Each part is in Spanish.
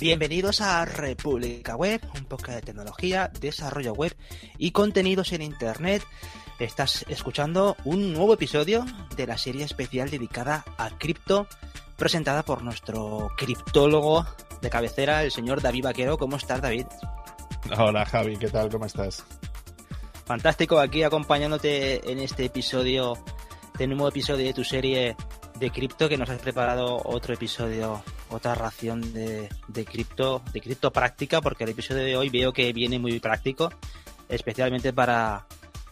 Bienvenidos a República Web, un poco de tecnología, desarrollo web y contenidos en Internet. Estás escuchando un nuevo episodio de la serie especial dedicada a cripto, presentada por nuestro criptólogo de cabecera, el señor David Vaquero. ¿Cómo estás, David? Hola, Javi, ¿qué tal? ¿Cómo estás? Fantástico, aquí acompañándote en este episodio, de nuevo episodio de tu serie de cripto, que nos has preparado otro episodio, otra ración de, de cripto, de cripto práctica, porque el episodio de hoy veo que viene muy práctico, especialmente para,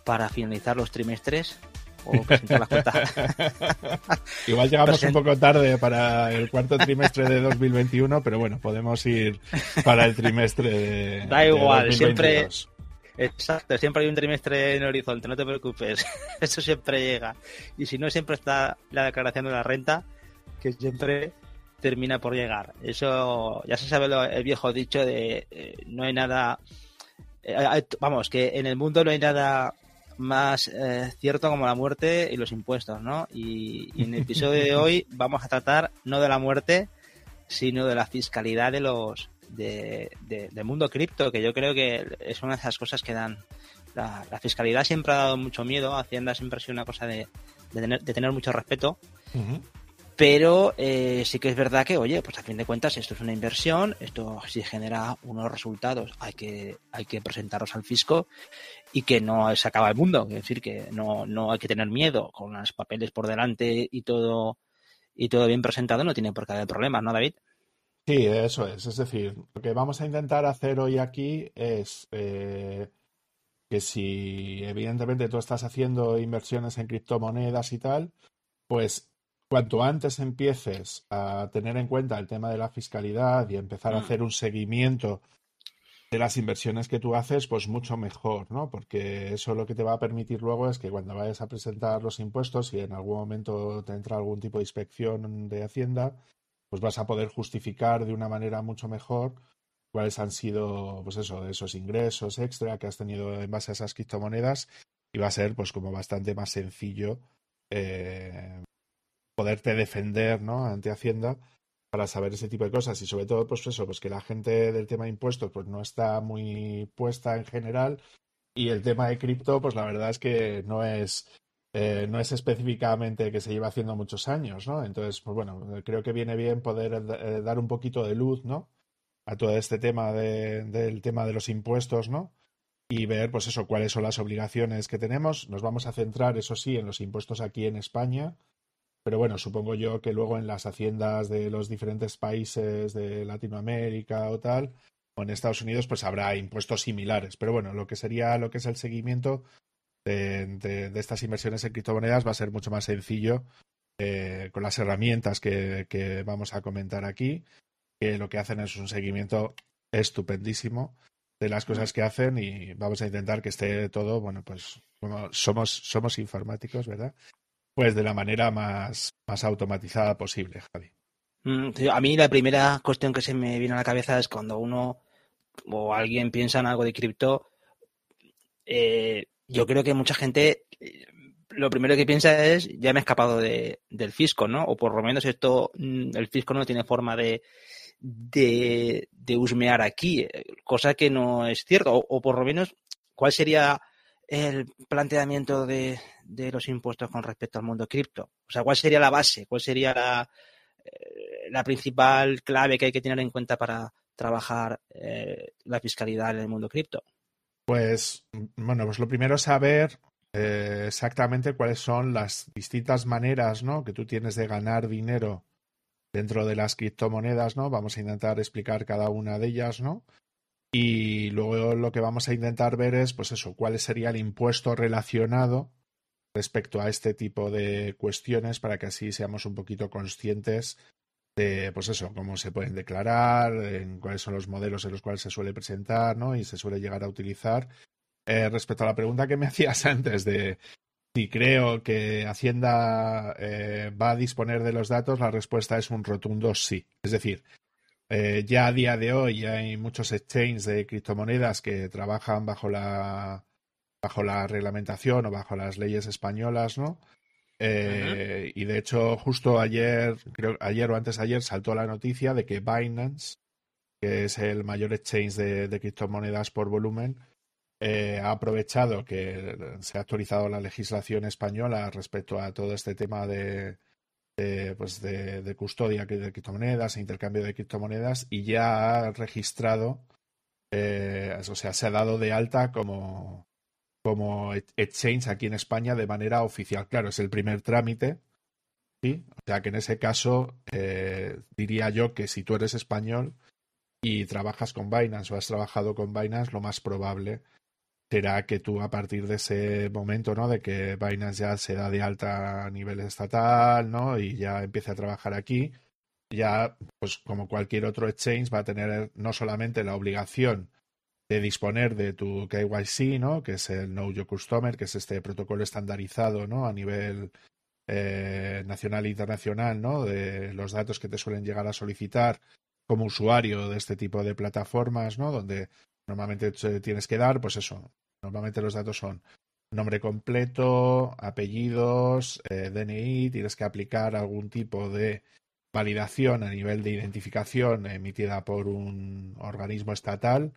para finalizar los trimestres o presentar las cuentas. Igual llegamos un poco tarde para el cuarto trimestre de 2021, pero bueno, podemos ir para el trimestre de. Da igual, siempre. Exacto, siempre hay un trimestre en el horizonte, no te preocupes. Eso siempre llega. Y si no, siempre está la declaración de la renta, que siempre termina por llegar. Eso ya se sabe lo, el viejo dicho de eh, no hay nada. Eh, vamos, que en el mundo no hay nada más eh, cierto como la muerte y los impuestos, ¿no? Y, y, en el episodio de hoy vamos a tratar no de la muerte, sino de la fiscalidad de los de, de, del mundo cripto, que yo creo que es una de esas cosas que dan. La, la, fiscalidad siempre ha dado mucho miedo, Hacienda siempre ha sido una cosa de, de tener, de tener mucho respeto. Uh -huh. Pero eh, sí que es verdad que, oye, pues a fin de cuentas esto es una inversión, esto si genera unos resultados hay que, hay que presentarlos al fisco y que no se acaba el mundo, es decir, que no, no hay que tener miedo con los papeles por delante y todo, y todo bien presentado, no tiene por qué haber problemas, ¿no, David? Sí, eso es. Es decir, lo que vamos a intentar hacer hoy aquí es eh, que si evidentemente tú estás haciendo inversiones en criptomonedas y tal, pues cuanto antes empieces a tener en cuenta el tema de la fiscalidad y empezar a hacer un seguimiento de las inversiones que tú haces, pues mucho mejor, ¿no? Porque eso lo que te va a permitir luego es que cuando vayas a presentar los impuestos y en algún momento te entra algún tipo de inspección de Hacienda, pues vas a poder justificar de una manera mucho mejor cuáles han sido, pues eso, esos ingresos extra que has tenido en base a esas criptomonedas y va a ser pues como bastante más sencillo eh, poderte defender, ¿no? Ante Hacienda para saber ese tipo de cosas y sobre todo pues eso, pues que la gente del tema de impuestos pues no está muy puesta en general y el tema de cripto pues la verdad es que no es eh, no es específicamente que se lleva haciendo muchos años, ¿no? Entonces, pues bueno, creo que viene bien poder eh, dar un poquito de luz, ¿no? A todo este tema de, del tema de los impuestos, ¿no? Y ver, pues eso, cuáles son las obligaciones que tenemos. Nos vamos a centrar, eso sí, en los impuestos aquí en España. Pero bueno, supongo yo que luego en las haciendas de los diferentes países de Latinoamérica o tal, o en Estados Unidos, pues habrá impuestos similares. Pero bueno, lo que sería lo que es el seguimiento, de, de, de, estas inversiones en criptomonedas va a ser mucho más sencillo eh, con las herramientas que, que, vamos a comentar aquí, que lo que hacen es un seguimiento estupendísimo de las cosas que hacen y vamos a intentar que esté todo, bueno, pues como somos, somos informáticos, ¿verdad? Pues de la manera más, más automatizada posible, Javi. A mí la primera cuestión que se me viene a la cabeza es cuando uno o alguien piensa en algo de cripto, eh, yo creo que mucha gente lo primero que piensa es ya me he escapado de, del fisco, ¿no? O por lo menos esto, el fisco no tiene forma de, de, husmear aquí, cosa que no es cierto. O, por lo menos, ¿cuál sería el planteamiento de, de, los impuestos con respecto al mundo cripto? O sea, ¿cuál sería la base? ¿Cuál sería la, eh, la principal clave que hay que tener en cuenta para trabajar eh, la fiscalidad en el mundo cripto? Pues, bueno, pues lo primero es saber eh, exactamente cuáles son las distintas maneras, ¿no? Que tú tienes de ganar dinero dentro de las criptomonedas, ¿no? Vamos a intentar explicar cada una de ellas, ¿no? Y luego lo que vamos a intentar ver es, pues eso, cuál sería el impuesto relacionado respecto a este tipo de cuestiones para que así seamos un poquito conscientes de, pues eso, cómo se pueden declarar, en cuáles son los modelos en los cuales se suele presentar, ¿no? Y se suele llegar a utilizar. Eh, respecto a la pregunta que me hacías antes de si creo que Hacienda eh, va a disponer de los datos, la respuesta es un rotundo sí. Es decir, eh, ya a día de hoy hay muchos exchanges de criptomonedas que trabajan bajo la bajo la reglamentación o bajo las leyes españolas, ¿no? Eh, uh -huh. Y de hecho, justo ayer, creo ayer o antes de ayer, saltó la noticia de que Binance que es el mayor exchange de, criptomonedas por volumen, eh, ha aprovechado que se ha actualizado la legislación española respecto a todo este tema de, pues de, custodia de criptomonedas e intercambio de criptomonedas y ya ha registrado, eh, o sea, se ha dado de alta como, como exchange aquí en España de manera oficial. Claro, es el primer trámite, ¿sí? O sea que en ese caso eh, diría yo que si tú eres español y trabajas con Binance o has trabajado con Binance, lo más probable será que tú a partir de ese momento, ¿no? De que Binance ya se da de alta a nivel estatal, ¿no? Y ya empiece a trabajar aquí, ya, pues como cualquier otro exchange, va a tener no solamente la obligación de disponer de tu KYC, ¿no? Que es el Know Your Customer, que es este protocolo estandarizado, ¿no? A nivel eh, nacional e internacional, ¿no? De los datos que te suelen llegar a solicitar como usuario de este tipo de plataformas, ¿no? Donde normalmente tienes que dar, pues eso, normalmente los datos son nombre completo, apellidos, eh, DNI, tienes que aplicar algún tipo de validación a nivel de identificación emitida por un organismo estatal,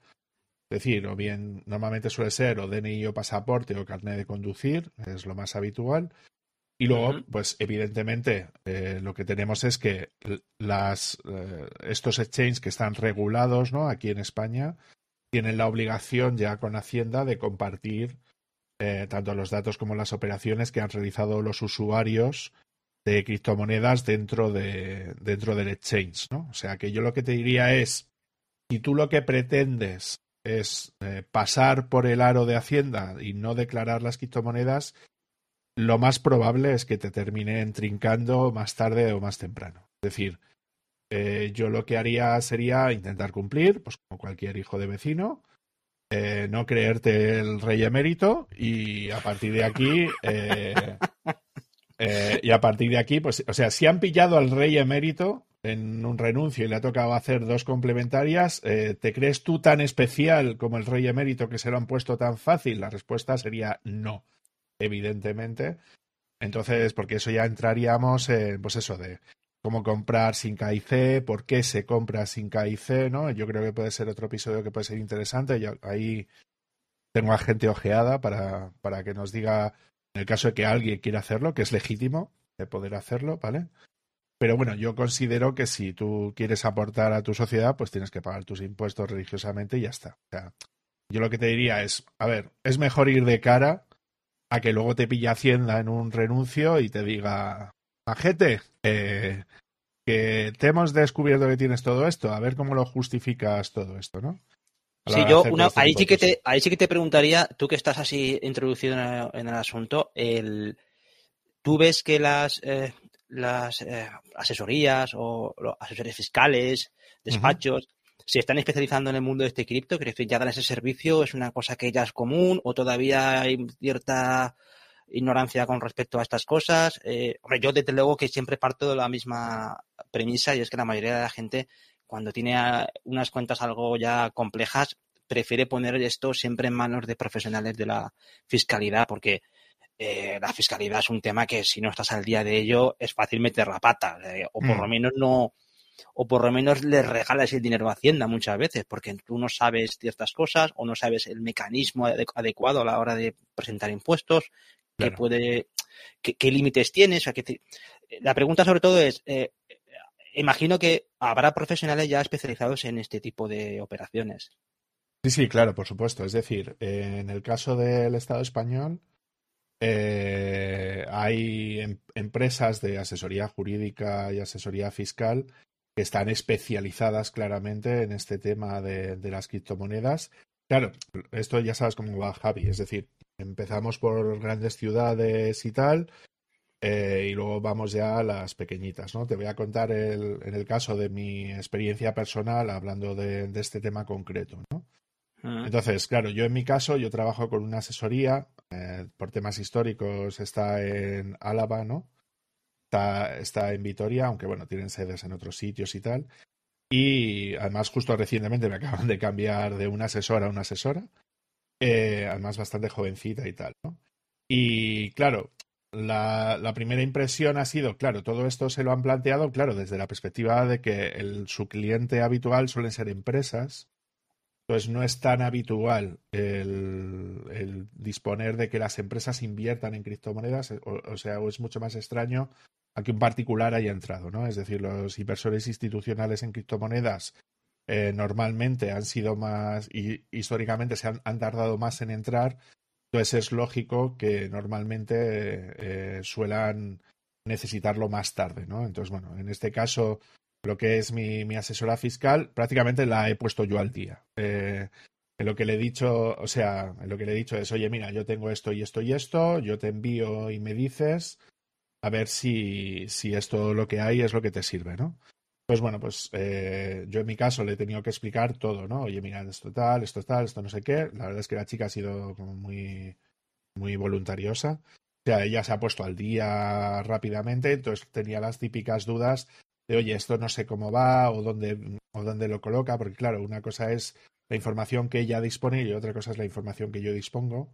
es decir, o bien normalmente suele ser o DNI o pasaporte o carnet de conducir, es lo más habitual, y luego, pues evidentemente, eh, lo que tenemos es que las, eh, estos exchanges que están regulados ¿no? aquí en España tienen la obligación ya con Hacienda de compartir eh, tanto los datos como las operaciones que han realizado los usuarios de criptomonedas dentro, de, dentro del exchange. ¿no? O sea que yo lo que te diría es, si tú lo que pretendes es pasar por el aro de Hacienda y no declarar las criptomonedas, lo más probable es que te termine trincando más tarde o más temprano. Es decir, eh, yo lo que haría sería intentar cumplir, pues como cualquier hijo de vecino, eh, no creerte el rey emérito y a partir de aquí, eh, y a partir de aquí, pues, o sea, si han pillado al rey emérito en un renuncio y le ha tocado hacer dos complementarias, ¿te crees tú tan especial como el rey emérito que se lo han puesto tan fácil? La respuesta sería no evidentemente. Entonces, porque eso ya entraríamos en, pues eso, de cómo comprar sin KIC, por qué se compra sin KIC, ¿no? Yo creo que puede ser otro episodio que puede ser interesante. Yo ahí tengo a gente ojeada para, para que nos diga, en el caso de que alguien quiera hacerlo, que es legítimo de poder hacerlo, ¿vale? Pero bueno, yo considero que si tú quieres aportar a tu sociedad, pues tienes que pagar tus impuestos religiosamente y ya está. O sea, yo lo que te diría es, a ver, es mejor ir de cara a que luego te pilla Hacienda en un renuncio y te diga, majete, eh, que te hemos descubierto que tienes todo esto, a ver cómo lo justificas todo esto, ¿no? Sí, yo ahí, sí que te, ahí sí que te preguntaría, tú que estás así introducido en el, asunto, el, ¿tú ves que las, eh, las eh, asesorías o los asesores fiscales, despachos, se están especializando en el mundo de este cripto, ¿crees que ya dan ese servicio? ¿Es una cosa que ya es común o todavía hay cierta ignorancia con respecto a estas cosas? Eh, hombre, yo desde luego que siempre parto de la misma premisa y es que la mayoría de la gente cuando tiene unas cuentas algo ya complejas prefiere poner esto siempre en manos de profesionales de la fiscalidad porque eh, la fiscalidad es un tema que si no estás al día de ello es fácil meter la pata eh, o por mm. lo menos no o por lo menos le regalas el dinero a Hacienda muchas veces, porque tú no sabes ciertas cosas o no sabes el mecanismo adecuado a la hora de presentar impuestos, qué puede, qué, límites tienes. la pregunta sobre todo es, eh, imagino que habrá profesionales ya especializados en este tipo de operaciones. Sí, sí, claro, por supuesto. Es decir, en el caso del Estado español, eh, hay em, empresas de asesoría jurídica y asesoría fiscal que están especializadas claramente en este tema de, las criptomonedas. Claro, esto ya sabes cómo va Javi, es decir, empezamos por grandes ciudades y tal, eh, y luego vamos ya a las pequeñitas, ¿no? Te voy a contar el, en el caso de mi experiencia personal hablando de, este tema concreto, ¿no? Ah. Entonces, claro, yo en mi caso, yo trabajo con una asesoría, eh, por temas históricos está en Álava, ¿no? está, en Vitoria, aunque bueno, tienen sedes en otros sitios y tal. Y además, justo recientemente me acaban de cambiar de una asesora a una asesora. Eh, además, bastante jovencita y tal, ¿no? Y claro, la, primera impresión ha sido, claro, todo esto se lo han planteado, claro, desde la perspectiva de que su cliente habitual suelen ser empresas. Entonces no es tan habitual el, disponer de que las empresas inviertan en criptomonedas, o, o, sea, o es mucho más extraño a que un particular haya entrado, ¿no? Es decir, los inversores institucionales en criptomonedas eh, normalmente han sido más y históricamente se han, han, tardado más en entrar, entonces es lógico que normalmente eh, suelan necesitarlo más tarde, ¿no? Entonces, bueno, en este caso, lo que es mi, mi asesora fiscal, prácticamente la he puesto yo al día. Eh, en lo que le he dicho, o sea, en lo que le he dicho es, oye, mira, yo tengo esto y esto y esto, yo te envío y me dices, a ver si, si esto lo que hay es lo que te sirve, ¿no? Pues bueno, pues eh, yo en mi caso le he tenido que explicar todo, ¿no? Oye, mira, esto tal, esto tal, esto no sé qué. La verdad es que la chica ha sido como muy, muy voluntariosa. O sea, ella se ha puesto al día rápidamente, entonces tenía las típicas dudas de, oye, esto no sé cómo va o dónde, o dónde lo coloca, porque claro, una cosa es la información que ella dispone y otra cosa es la información que yo dispongo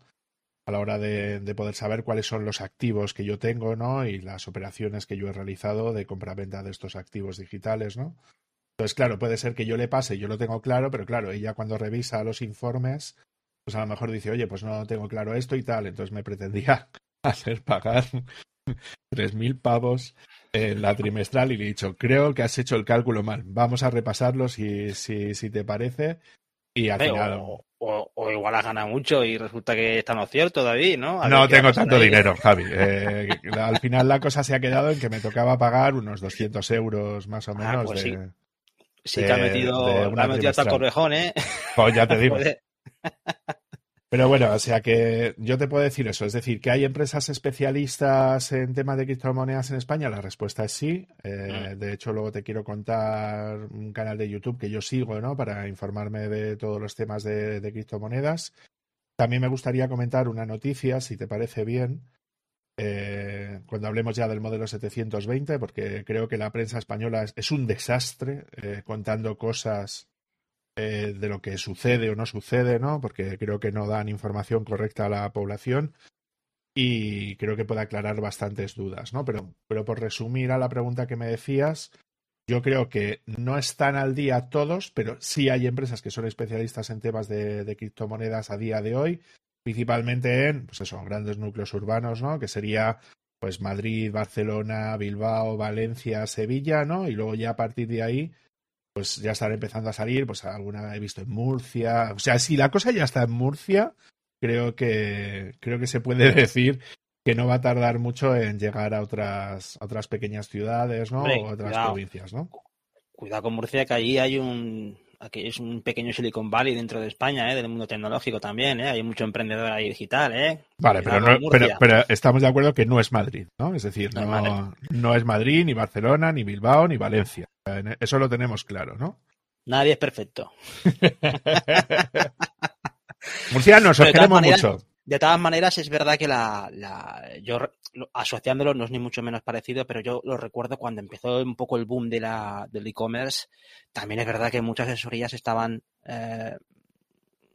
a la hora de, de, poder saber cuáles son los activos que yo tengo, ¿no? Y las operaciones que yo he realizado de compra-venta de estos activos digitales, ¿no? Entonces, claro, puede ser que yo le pase, yo lo tengo claro, pero claro, ella cuando revisa los informes, pues a lo mejor dice, oye, pues no tengo claro esto y tal, entonces me pretendía hacer pagar tres mil pavos en la trimestral y le he dicho, creo que has hecho el cálculo mal, vamos a repasarlo si, si, si te parece y al final... O, o, o, igual has ganado mucho y resulta que está no cierto, David, ¿no? A no tengo tanto dinero, Javi. Eh, al final la cosa se ha quedado en que me tocaba pagar unos 200 euros más o menos. Ah, pues de, sí. sí de, que ha metido, ha metido hasta el correjón, ¿eh? Pues ya te digo. Pero bueno, o sea que yo te puedo decir eso, es decir, que hay empresas especialistas en temas de criptomonedas en España, la respuesta es sí. Eh, mm. De hecho, luego te quiero contar un canal de YouTube que yo sigo, ¿no? Para informarme de todos los temas de, de criptomonedas. También me gustaría comentar una noticia, si te parece bien, eh, cuando hablemos ya del modelo 720, porque creo que la prensa española es, es un desastre eh, contando cosas eh, de lo que sucede o no sucede, ¿no? Porque creo que no dan información correcta a la población y creo que puede aclarar bastantes dudas, ¿no? Pero, pero por resumir a la pregunta que me decías, yo creo que no están al día todos, pero sí hay empresas que son especialistas en temas de, de criptomonedas a día de hoy, principalmente en, pues eso, grandes núcleos urbanos, ¿no? Que sería pues Madrid, Barcelona, Bilbao, Valencia, Sevilla, ¿no? Y luego ya a partir de ahí pues ya están empezando a salir, pues alguna he visto en Murcia. O sea, si la cosa ya está en Murcia, creo que, creo que se puede decir que no va a tardar mucho en llegar a otras, a otras pequeñas ciudades, ¿no? Hombre, o otras cuidado. provincias, ¿no? Cuidado con Murcia, que allí hay un, aquí es un pequeño Silicon Valley dentro de España, ¿eh? del mundo tecnológico también, ¿eh? hay mucho emprendedor ahí digital. ¿eh? Vale, pero, no, pero, pero, estamos de acuerdo que no es Madrid, ¿no? Es decir, no, no, es Madrid, ni Barcelona, ni Bilbao, ni Valencia. Eso lo tenemos claro, ¿no? Nadie es perfecto. Murcianos, os queremos maneras, mucho. De todas maneras, es verdad que la, la, yo asociándolo no es ni mucho menos parecido, pero yo lo recuerdo cuando empezó un poco el boom de la, del e-commerce. También es verdad que muchas asesorías estaban, eh,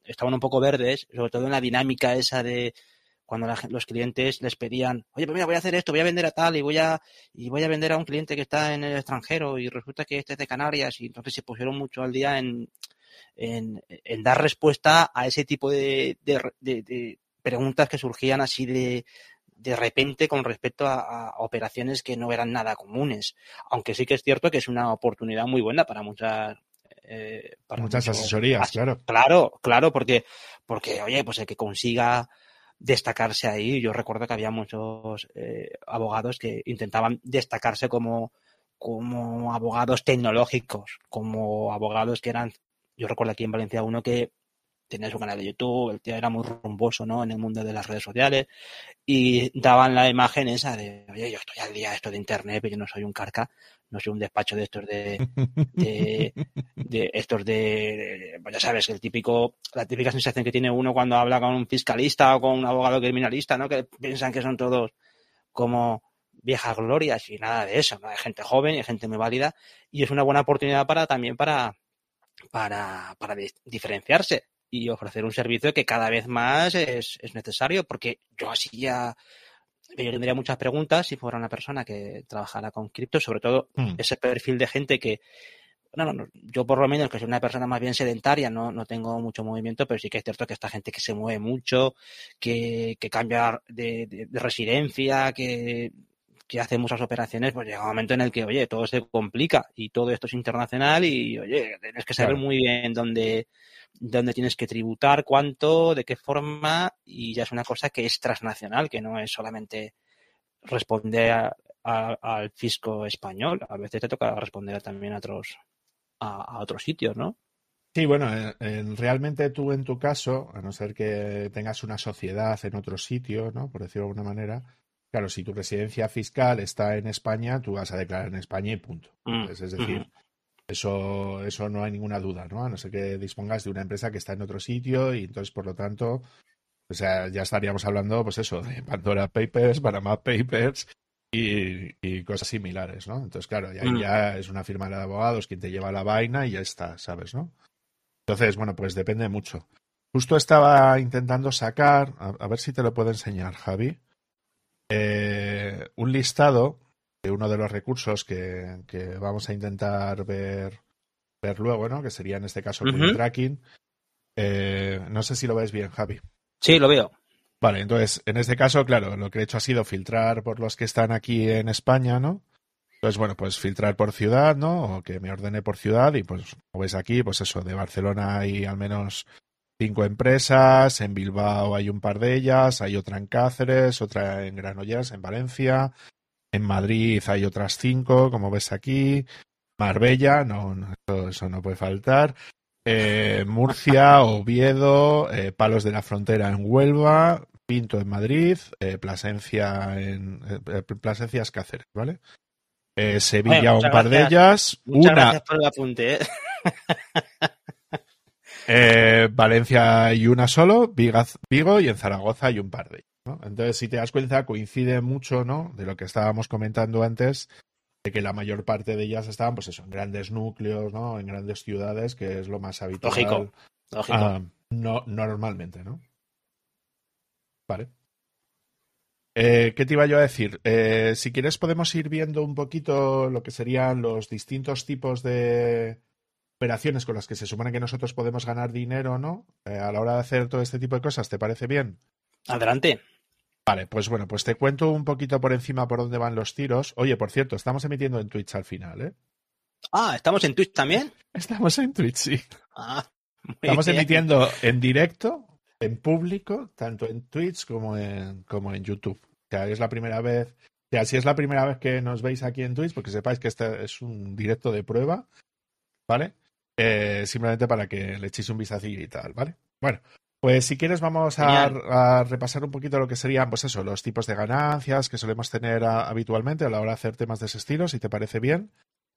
estaban un poco verdes, sobre todo en la dinámica esa de cuando la, los clientes les pedían, oye, pues mira, voy a hacer esto, voy a vender a tal y voy a, y voy a vender a un cliente que está en el extranjero y resulta que este es de Canarias y entonces se pusieron mucho al día en, en, en dar respuesta a ese tipo de, de, de, de preguntas que surgían así de, de repente con respecto a, a, operaciones que no eran nada comunes. Aunque sí que es cierto que es una oportunidad muy buena para muchas. Eh, para muchas muchos, asesorías, claro. Claro, claro, porque, porque, oye, pues el que consiga destacarse ahí, yo recuerdo que había muchos eh, abogados que intentaban destacarse como, como abogados tecnológicos, como abogados que eran, yo recuerdo aquí en Valencia uno que tenía su canal de YouTube, el tío era muy rumboso, ¿no? En el mundo de las redes sociales y daban la imagen esa de, oye, yo estoy al día esto de internet, pero yo no soy un carca, no soy un despacho de estos de, de, de estos de, pues ya sabes, el típico, la típica sensación que tiene uno cuando habla con un fiscalista o con un abogado criminalista, ¿no? Que piensan que son todos como viejas glorias y nada de eso, ¿no? Hay gente joven y gente muy válida y es una buena oportunidad para también para, para, para diferenciarse y ofrecer un servicio que cada vez más es, es necesario, porque yo así ya yo tendría muchas preguntas si fuera una persona que trabajara con cripto, sobre todo Mm. ese perfil de gente que, no, no, no, yo por lo menos que soy una persona más bien sedentaria, no, no tengo mucho movimiento, pero sí que es cierto que esta gente que se mueve mucho, que, que cambia de, de- de residencia, que, que hace muchas operaciones, pues llega un momento en el que, oye, todo se complica y todo esto es internacional y, oye, tienes que saber Claro. muy bien dónde, dónde tienes que tributar, cuánto, de qué forma, y ya es una cosa que es transnacional, que no es solamente responder a- a- al fisco español. A veces te toca responder también a otros, a, a otros sitios, ¿no? Sí, bueno, en- en- realmente tú en tu caso, a no ser que tengas una sociedad en otro sitio, ¿no? Por decirlo de alguna manera, claro, si tu residencia fiscal está en España, tú vas a declarar en España y punto. Mm, es decir, eso, eso no hay ninguna duda, ¿no? A no ser que dispongas de una empresa que está en otro sitio y entonces, por lo tanto, o sea, ya estaríamos hablando, pues eso, de Pandora Papers, Panama Papers y, y cosas similares, ¿no? Entonces, claro, ya, Mm. ya es una firma de abogados quien te lleva la vaina y ya está, ¿sabes, no? Entonces, bueno, pues depende mucho. Justo estaba intentando sacar, a, a ver si te lo puedo enseñar, Javi, eh, un listado de uno de los recursos que, que vamos a intentar ver, ver luego, ¿no? Que sería en este caso el tracking. Eh, no sé si lo ves bien, Javi. Sí, lo veo. Vale, entonces, en este caso, claro, lo que he hecho ha sido filtrar por los que están aquí en España, ¿no? Entonces, bueno, pues filtrar por ciudad, ¿no? O que me ordene por ciudad y pues, como ves aquí, pues eso, de Barcelona hay al menos cinco empresas, en Bilbao hay un par de ellas, hay otra en Cáceres, otra en Granollers, en Valencia, en Madrid hay otras cinco, como ves aquí, Marbella, no, no eso, eso no puede faltar, eh, Murcia, Oviedo, eh, Palos de la Frontera en Huelva, Pinto en Madrid, eh, Plasencia en Plasencia es Cáceres, ¿vale? Sevilla un par de ellas, Muchas una gracias por el apunte. ¿eh? Valencia hay una solo, Vigo y en Zaragoza hay un par de ellas, ¿no? Entonces, si te das cuenta, coincide mucho, ¿no? De lo que estábamos comentando antes, de que la mayor parte de ellas estaban, pues eso, en grandes núcleos, ¿no? En grandes ciudades, que es lo más habitual. Lógico. Lógico. Ah, no, normalmente, ¿no? Vale. Eh, ¿Qué te iba yo a decir? Eh, si quieres podemos ir viendo un poquito lo que serían los distintos tipos de operaciones con las que se supone que nosotros podemos ganar dinero, ¿no? Eh, a la hora de hacer todo este tipo de cosas, ¿te parece bien? Adelante. Vale, pues bueno, pues te cuento un poquito por encima por dónde van los tiros. Oye, por cierto, estamos emitiendo en Twitch al final, ¿eh? Ah, ¿estamos en Twitch también? Estamos en Twitch, sí. Ah, muy Estamos bien. emitiendo en directo, en público, tanto en Twitch como en, como en YouTube. O sea, es la primera vez. O sea, si es la primera vez que nos veis aquí en Twitch, porque sepáis que este es un directo de prueba, ¿vale? Eh, simplemente para que le echéis un vistacillo y tal, ¿vale? Bueno, pues si quieres vamos a, repasar un poquito lo que serían, pues eso, los tipos de ganancias que solemos tener a- habitualmente a la hora de hacer temas de ese estilo, si te parece bien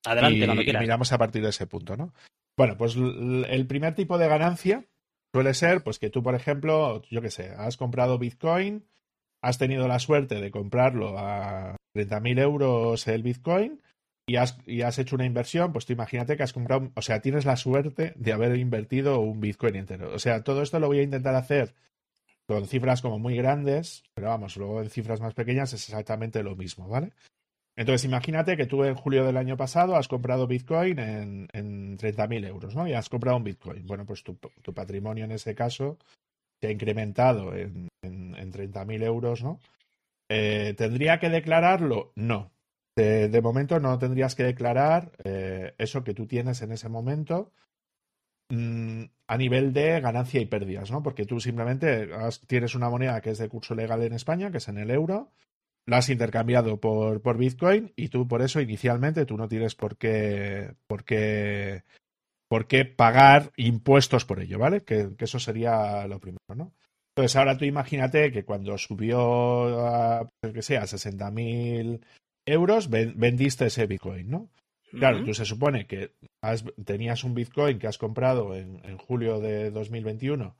Adelante, y, cuando y quieras. miramos a partir de ese punto, ¿no? Bueno, pues el primer tipo de ganancia suele ser, pues que tú, por ejemplo, yo qué sé, has comprado Bitcoin, has tenido la suerte de comprarlo a 30.000 euros el Bitcoin y has, y has hecho una inversión, pues tú imagínate que has comprado, o sea, tienes la suerte de haber invertido un Bitcoin entero. O sea, todo esto lo voy a intentar hacer con cifras como muy grandes, pero vamos, luego en cifras más pequeñas es exactamente lo mismo, ¿vale? Entonces, imagínate que tú en julio del año pasado has comprado Bitcoin en, en 30.000 euros, ¿no? Y has comprado un Bitcoin. Bueno, pues tu, tu patrimonio en ese caso se ha incrementado en, en, en 30.000 euros, ¿no? Eh, ¿Tendría que declararlo? No. De, momento no tendrías que declarar eh, eso que tú tienes en ese momento mm, a nivel de ganancia y pérdidas, ¿no? Porque tú simplemente tienes una moneda que es de curso legal en España, que es en el euro, la has intercambiado por, por Bitcoin y tú por eso inicialmente tú no tienes por qué, por qué, por qué pagar impuestos por ello, ¿vale? Que, eso sería lo primero, ¿no? Entonces ahora tú imagínate que cuando subió a, que sea, 60.000 euros, ven- vendiste ese Bitcoin, ¿no? Claro, tú se supone que has- tenías un Bitcoin que has comprado en, en julio de 2021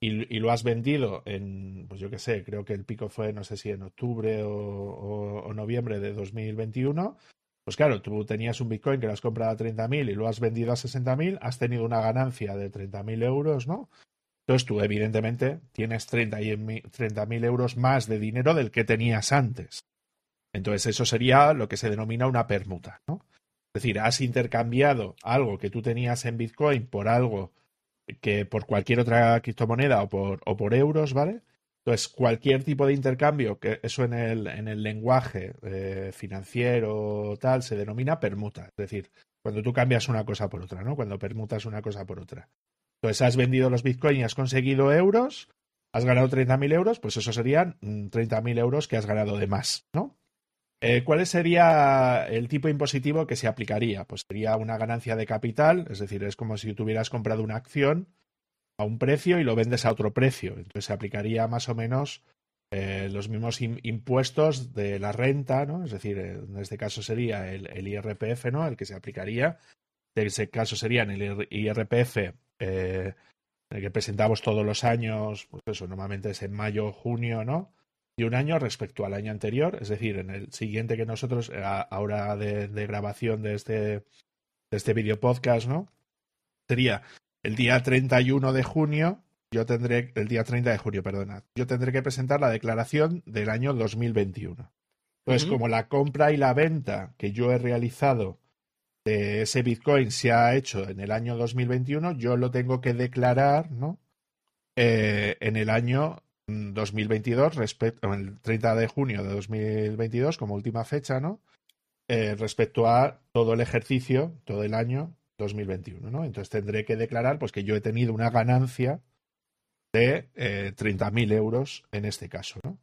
y, y lo has vendido en, pues yo qué sé, creo que el pico fue, no sé si en octubre o, o- o noviembre de 2021. Pues claro, tú tenías un Bitcoin que lo has comprado a 30.000 y lo has vendido a 60.000, has tenido una ganancia de 30.000 euros, ¿no? Entonces tú, evidentemente, tienes 30.000 euros más de dinero del que tenías antes. Entonces eso sería lo que se denomina una permuta, ¿no? Es decir, has intercambiado algo que tú tenías en Bitcoin por algo que por cualquier otra criptomoneda o por, euros, ¿vale? Entonces, cualquier tipo de intercambio, que eso en el, en el lenguaje eh, financiero tal, se denomina permuta. Es decir, cuando tú cambias una cosa por otra, ¿no? Cuando permutas una cosa por otra. Entonces, has vendido los bitcoins y has conseguido euros, has ganado 30.000 euros, pues eso serían 30.000 mm, euros que has ganado de más, ¿no? Eh, ¿Cuál sería el tipo impositivo que se aplicaría? Pues sería una ganancia de capital, es decir, es como si tuvieras comprado una acción a un precio y lo vendes a otro precio. Entonces se aplicaría más o menos eh, los mismos impuestos de la renta, ¿no? Es decir, en este caso sería el, IRPF, ¿no? El que se aplicaría. En ese caso sería en el IRPF eh, el que presentamos todos los años, pues eso, normalmente es en mayo o junio, ¿no? De un año respecto al año anterior, es decir, en el siguiente que nosotros, eh, ahora de, de grabación de este, de este video podcast, ¿no? Sería el día 31 de junio, yo tendré, el día 30 de junio, perdona, yo tendré que presentar la declaración del año 2021. Entonces, como la compra y la venta que yo he realizado de ese Bitcoin se ha hecho en el año 2021, yo lo tengo que declarar, ¿no? Eh, en el año 2022, respecto, el 30 de junio de 2022 como última fecha, ¿no? Eh, respecto a todo el ejercicio, todo el año 2021, ¿no? Entonces tendré que declarar pues que yo he tenido una ganancia de eh, 30.000 euros en este caso, ¿no?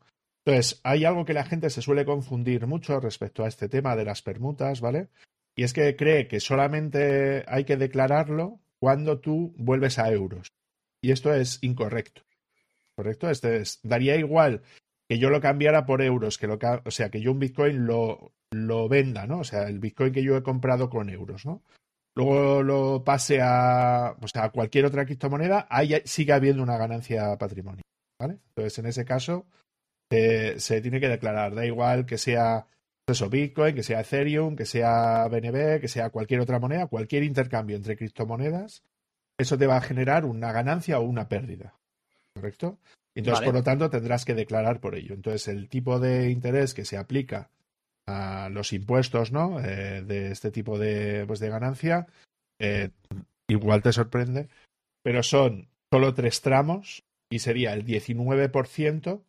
Entonces, hay algo que la gente se suele confundir mucho respecto a este tema de las permutas, ¿vale? Y es que cree que solamente hay que declararlo cuando tú vuelves a euros. Y esto es incorrecto. ¿Correcto? Este es, daría igual que yo lo cambiara por euros, que lo, o sea, que yo un Bitcoin lo, lo venda, ¿no? O sea, el Bitcoin que yo he comprado con euros, ¿no? Luego lo pase a, o sea, a cualquier otra criptomoneda, ahí sigue habiendo una ganancia patrimonial, ¿vale? Entonces, en ese caso, se tiene que declarar, da igual que sea eso, Bitcoin, que sea Ethereum, que sea BNB, que sea cualquier otra moneda, cualquier intercambio entre criptomonedas, eso te va a generar una ganancia o una pérdida, ¿correcto? Entonces, por lo tanto, tendrás que declarar por ello. Entonces, el tipo de interés que se aplica a los impuestos, ¿no? Eh, de este tipo de, pues, de ganancia, eh, igual te sorprende, pero son solo tres tramos y sería el 19%,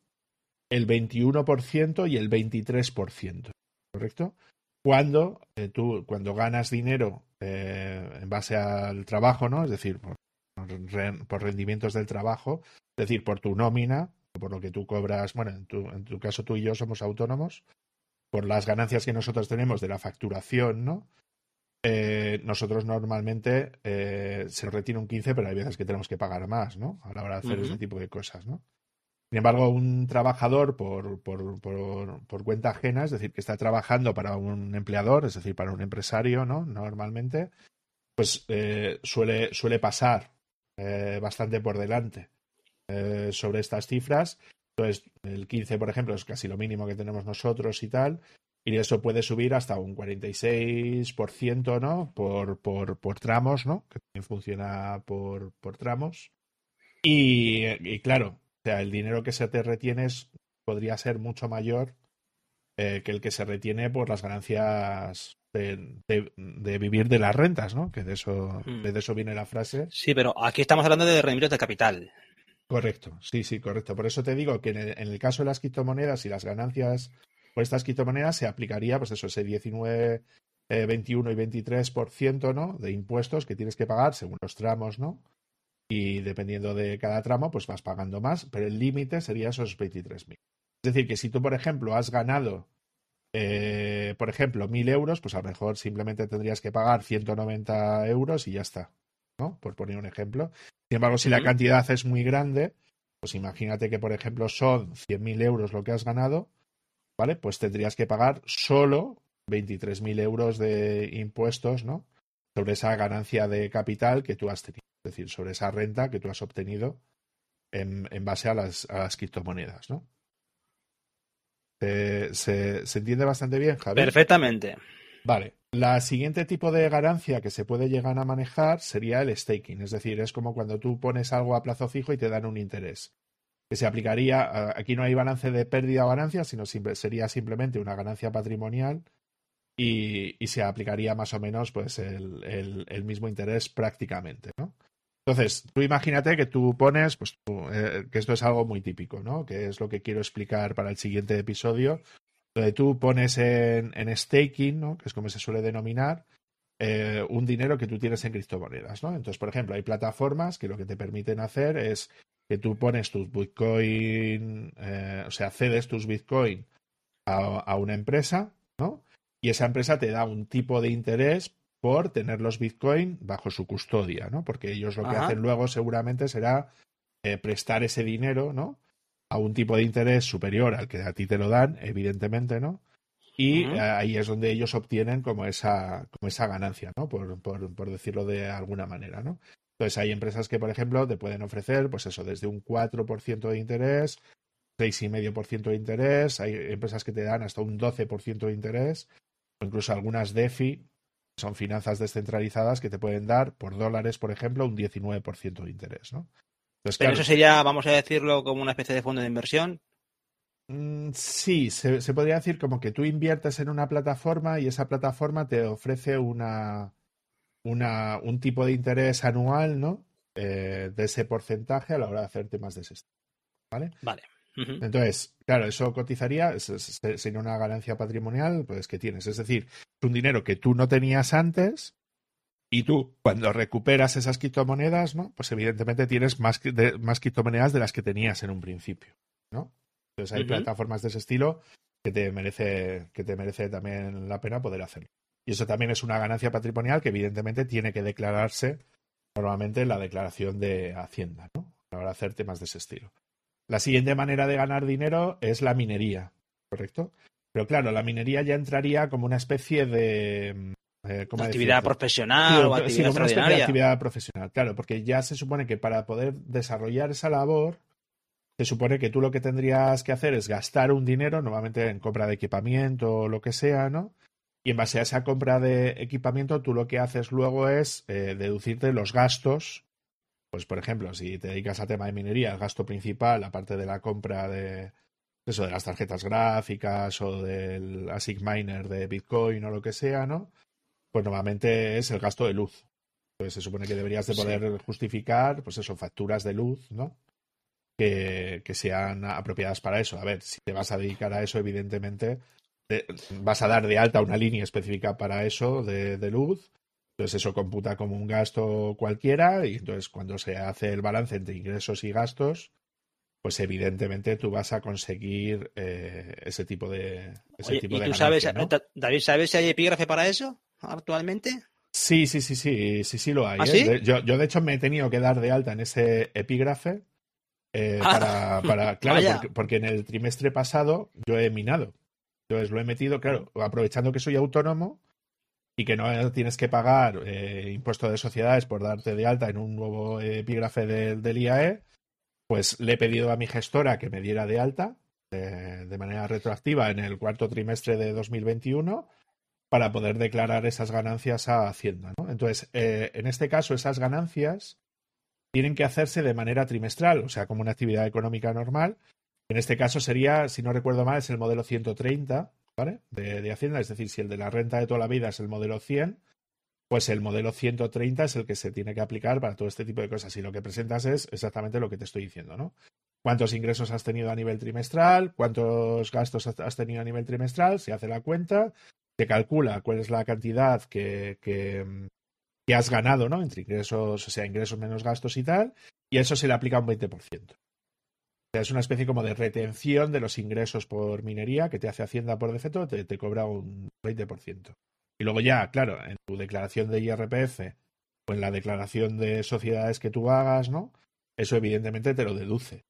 el 21% y el 23%, ¿correcto? Cuando eh, tú, cuando ganas dinero en base al trabajo, ¿no? Es decir, por rendimientos del trabajo, es decir, por tu nómina, por lo que tú cobras, bueno, en tu, en tu caso tú y yo somos autónomos, por las ganancias que nosotros tenemos de la facturación, ¿no? Eh, nosotros normalmente eh, se retiene un 15, pero hay veces que tenemos que pagar más, ¿no? A la hora de hacer ese tipo de cosas, ¿no? Sin embargo, un trabajador por, por, por, cuenta ajena, es decir, que está trabajando para un empleador, es decir, para un empresario, ¿no? Normalmente, pues eh, suele, suele pasar bastante por delante. Eh, sobre estas cifras. Entonces, el 15, por ejemplo, es casi lo mínimo que tenemos nosotros y tal. Y eso puede subir hasta un 46%, ¿no? Por, por, por tramos, ¿no? Que también funciona por, por tramos. Y, claro, o sea, el dinero que se te retiene podría ser mucho mayor eh, que el que se retiene por las ganancias de, de, vivir de las rentas, ¿no? Que de eso, hmm. de eso viene la frase. Sí, pero aquí estamos hablando de rendimientos de capital. Correcto, sí, sí, correcto. Por eso te digo que en el, caso de las criptomonedas y las ganancias por estas criptomonedas se aplicaría, pues eso, ese 19, 21 eh, y 23%, ¿no? De impuestos que tienes que pagar según los tramos, ¿no? Y dependiendo de cada tramo, pues vas pagando más, pero el límite sería esos 23.000. Es decir, que si tú, por ejemplo, has ganado, eh, por ejemplo, 1.000 euros, pues a lo mejor simplemente tendrías que pagar 190 euros y ya está, ¿no? Por poner un ejemplo. Sin embargo, si la cantidad es muy grande, pues imagínate que, por ejemplo, son 100.000 euros lo que has ganado, ¿vale? Pues tendrías que pagar solo 23.000 euros de impuestos, ¿no? Sobre esa ganancia de capital que tú has tenido, es decir, sobre esa renta que tú has obtenido en, base a las, criptomonedas, ¿no? ¿Se, entiende bastante bien, Javier? Perfectamente. Vale. La siguiente tipo de ganancia que se puede llegar a manejar sería el staking, es decir, es como cuando tú pones algo a plazo fijo y te dan un interés. Que se aplicaría, aquí no hay balance de pérdida o ganancia, sino sería simplemente una ganancia patrimonial y, se aplicaría más o menos pues el, mismo interés prácticamente, ¿no? Entonces, tú imagínate que tú pones, pues eh, que esto es algo muy típico, ¿no? Que es lo que quiero explicar para el siguiente episodio, donde tú pones en, staking, ¿no? que es como se suele denominar, eh, un dinero que tú tienes en criptomonedas. ¿no? Entonces, por ejemplo, hay plataformas que lo que te permiten hacer es que tú pones tus Bitcoin, eh, o sea, cedes tus Bitcoin a, una empresa, ¿no? Y esa empresa te da un tipo de interés por tener los Bitcoin bajo su custodia, ¿no? Porque ellos lo que hacen luego seguramente será eh, prestar ese dinero, ¿no? A un tipo de interés superior al que a ti te lo dan, evidentemente, ¿no? Y ahí es donde ellos obtienen como esa, como esa ganancia, ¿no? Por, por, por, decirlo de alguna manera, ¿no? Entonces hay empresas que, por ejemplo, te pueden ofrecer, pues eso, desde un 4% de interés, 6,5% de interés, hay empresas que te dan hasta un 12% de interés, o incluso algunas DeFi, son finanzas descentralizadas que te pueden dar por dólares, por ejemplo, un 19% de interés, ¿no? Pero eso sería, vamos a decirlo, como una especie de fondo de inversión. Mm, sí, se, podría decir como que tú inviertes en una plataforma y esa plataforma te ofrece una, una un tipo de interés anual, ¿no? Eh, de ese porcentaje a la hora de hacer temas de ese ¿Vale? Vale. Entonces, claro, eso cotizaría, sería una ganancia patrimonial pues que tienes. Es decir, es un dinero que tú no tenías antes y tú, cuando recuperas esas criptomonedas, ¿no? Pues evidentemente tienes más, más criptomonedas de las que tenías en un principio, ¿no? Entonces hay plataformas de ese estilo que te merece, que te merece también la pena poder hacerlo. Y eso también es una ganancia patrimonial que evidentemente tiene que declararse normalmente en la declaración de Hacienda, ¿no? Para hacer temas de ese estilo. La siguiente manera de ganar dinero es la minería, ¿correcto? Pero claro, la minería ya entraría como una especie de, eh, actividad profesional o actividad sí, actividad profesional, claro, porque ya se supone que para poder desarrollar esa labor, se supone que tú lo que tendrías que hacer es gastar un dinero, normalmente en compra de equipamiento o lo que sea, ¿no? Y en base a esa compra de equipamiento, tú lo que haces luego es eh, deducirte los gastos. Pues, por ejemplo, si te dedicas a tema de minería, el gasto principal, aparte de la compra de, eso, de las tarjetas gráficas o del ASIC miner de Bitcoin o lo que sea, ¿no? Pues normalmente es el gasto de luz. Pues se supone que deberías de poder justificar, pues eso, facturas de luz, ¿no? Que, sean apropiadas para eso. A ver, si te vas a dedicar a eso, evidentemente, vas a dar de alta una línea específica para eso de, luz. Entonces eso computa como un gasto cualquiera y entonces cuando se hace el balance entre ingresos y gastos, pues evidentemente tú vas a conseguir eh, ese tipo de ese tipo ¿y tú sabes, David, ¿sabes si hay epígrafe para eso? Actualmente? Sí, sí, sí, sí, sí, sí lo hay. ¿Ah, ¿eh? Yo, yo, de hecho, me he tenido que dar de alta en ese epígrafe eh, ah. para, claro, porque, en el trimestre pasado yo he minado. Entonces lo he metido, claro, aprovechando que soy autónomo y que no tienes que pagar eh, impuesto de sociedades por darte de alta en un nuevo epígrafe del IAE, pues le he pedido a mi gestora que me diera de alta de manera retroactiva en el cuarto trimestre de 2021 para poder declarar esas ganancias a Hacienda. ¿no? Entonces, eh, en este caso, esas ganancias tienen que hacerse de manera trimestral, o sea, como una actividad económica normal. En este caso sería, si no recuerdo mal, es el modelo 130 ¿vale? de, de Hacienda, es decir, si el de la renta de toda la vida es el modelo 100, pues el modelo 130 es el que se tiene que aplicar para todo este tipo de cosas. Y lo que presentas es exactamente lo que te estoy diciendo, ¿no? ¿Cuántos ingresos has tenido a nivel trimestral? ¿Cuántos gastos has tenido a nivel trimestral? Se hace la cuenta, se calcula cuál es la cantidad que, que, has ganado, ¿no? Entre ingresos, o sea, ingresos menos gastos y tal, y eso se le aplica un 20%. O sea, es una especie como de retención de los ingresos por minería que te hace Hacienda por defecto, te, te cobra un 20%. Y luego ya, claro, en tu declaración de IRPF o en la declaración de sociedades que tú hagas, ¿no? Eso evidentemente te lo deduce.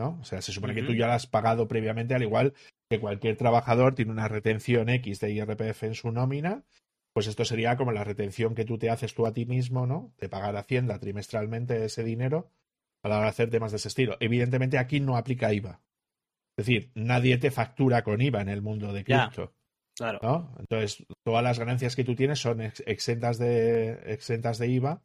¿No? O sea, se supone que tú ya lo has pagado previamente, al igual que cualquier trabajador tiene una retención X de IRPF en su nómina, pues esto sería como la retención que tú te haces tú a ti mismo, ¿no? De pagar Hacienda trimestralmente ese dinero a la hora de hacer temas de ese estilo. Evidentemente aquí no aplica IVA. Es decir, nadie te factura con IVA en el mundo de cripto. Claro. ¿no? Entonces, todas las ganancias que tú tienes son exentas de, exentas de IVA.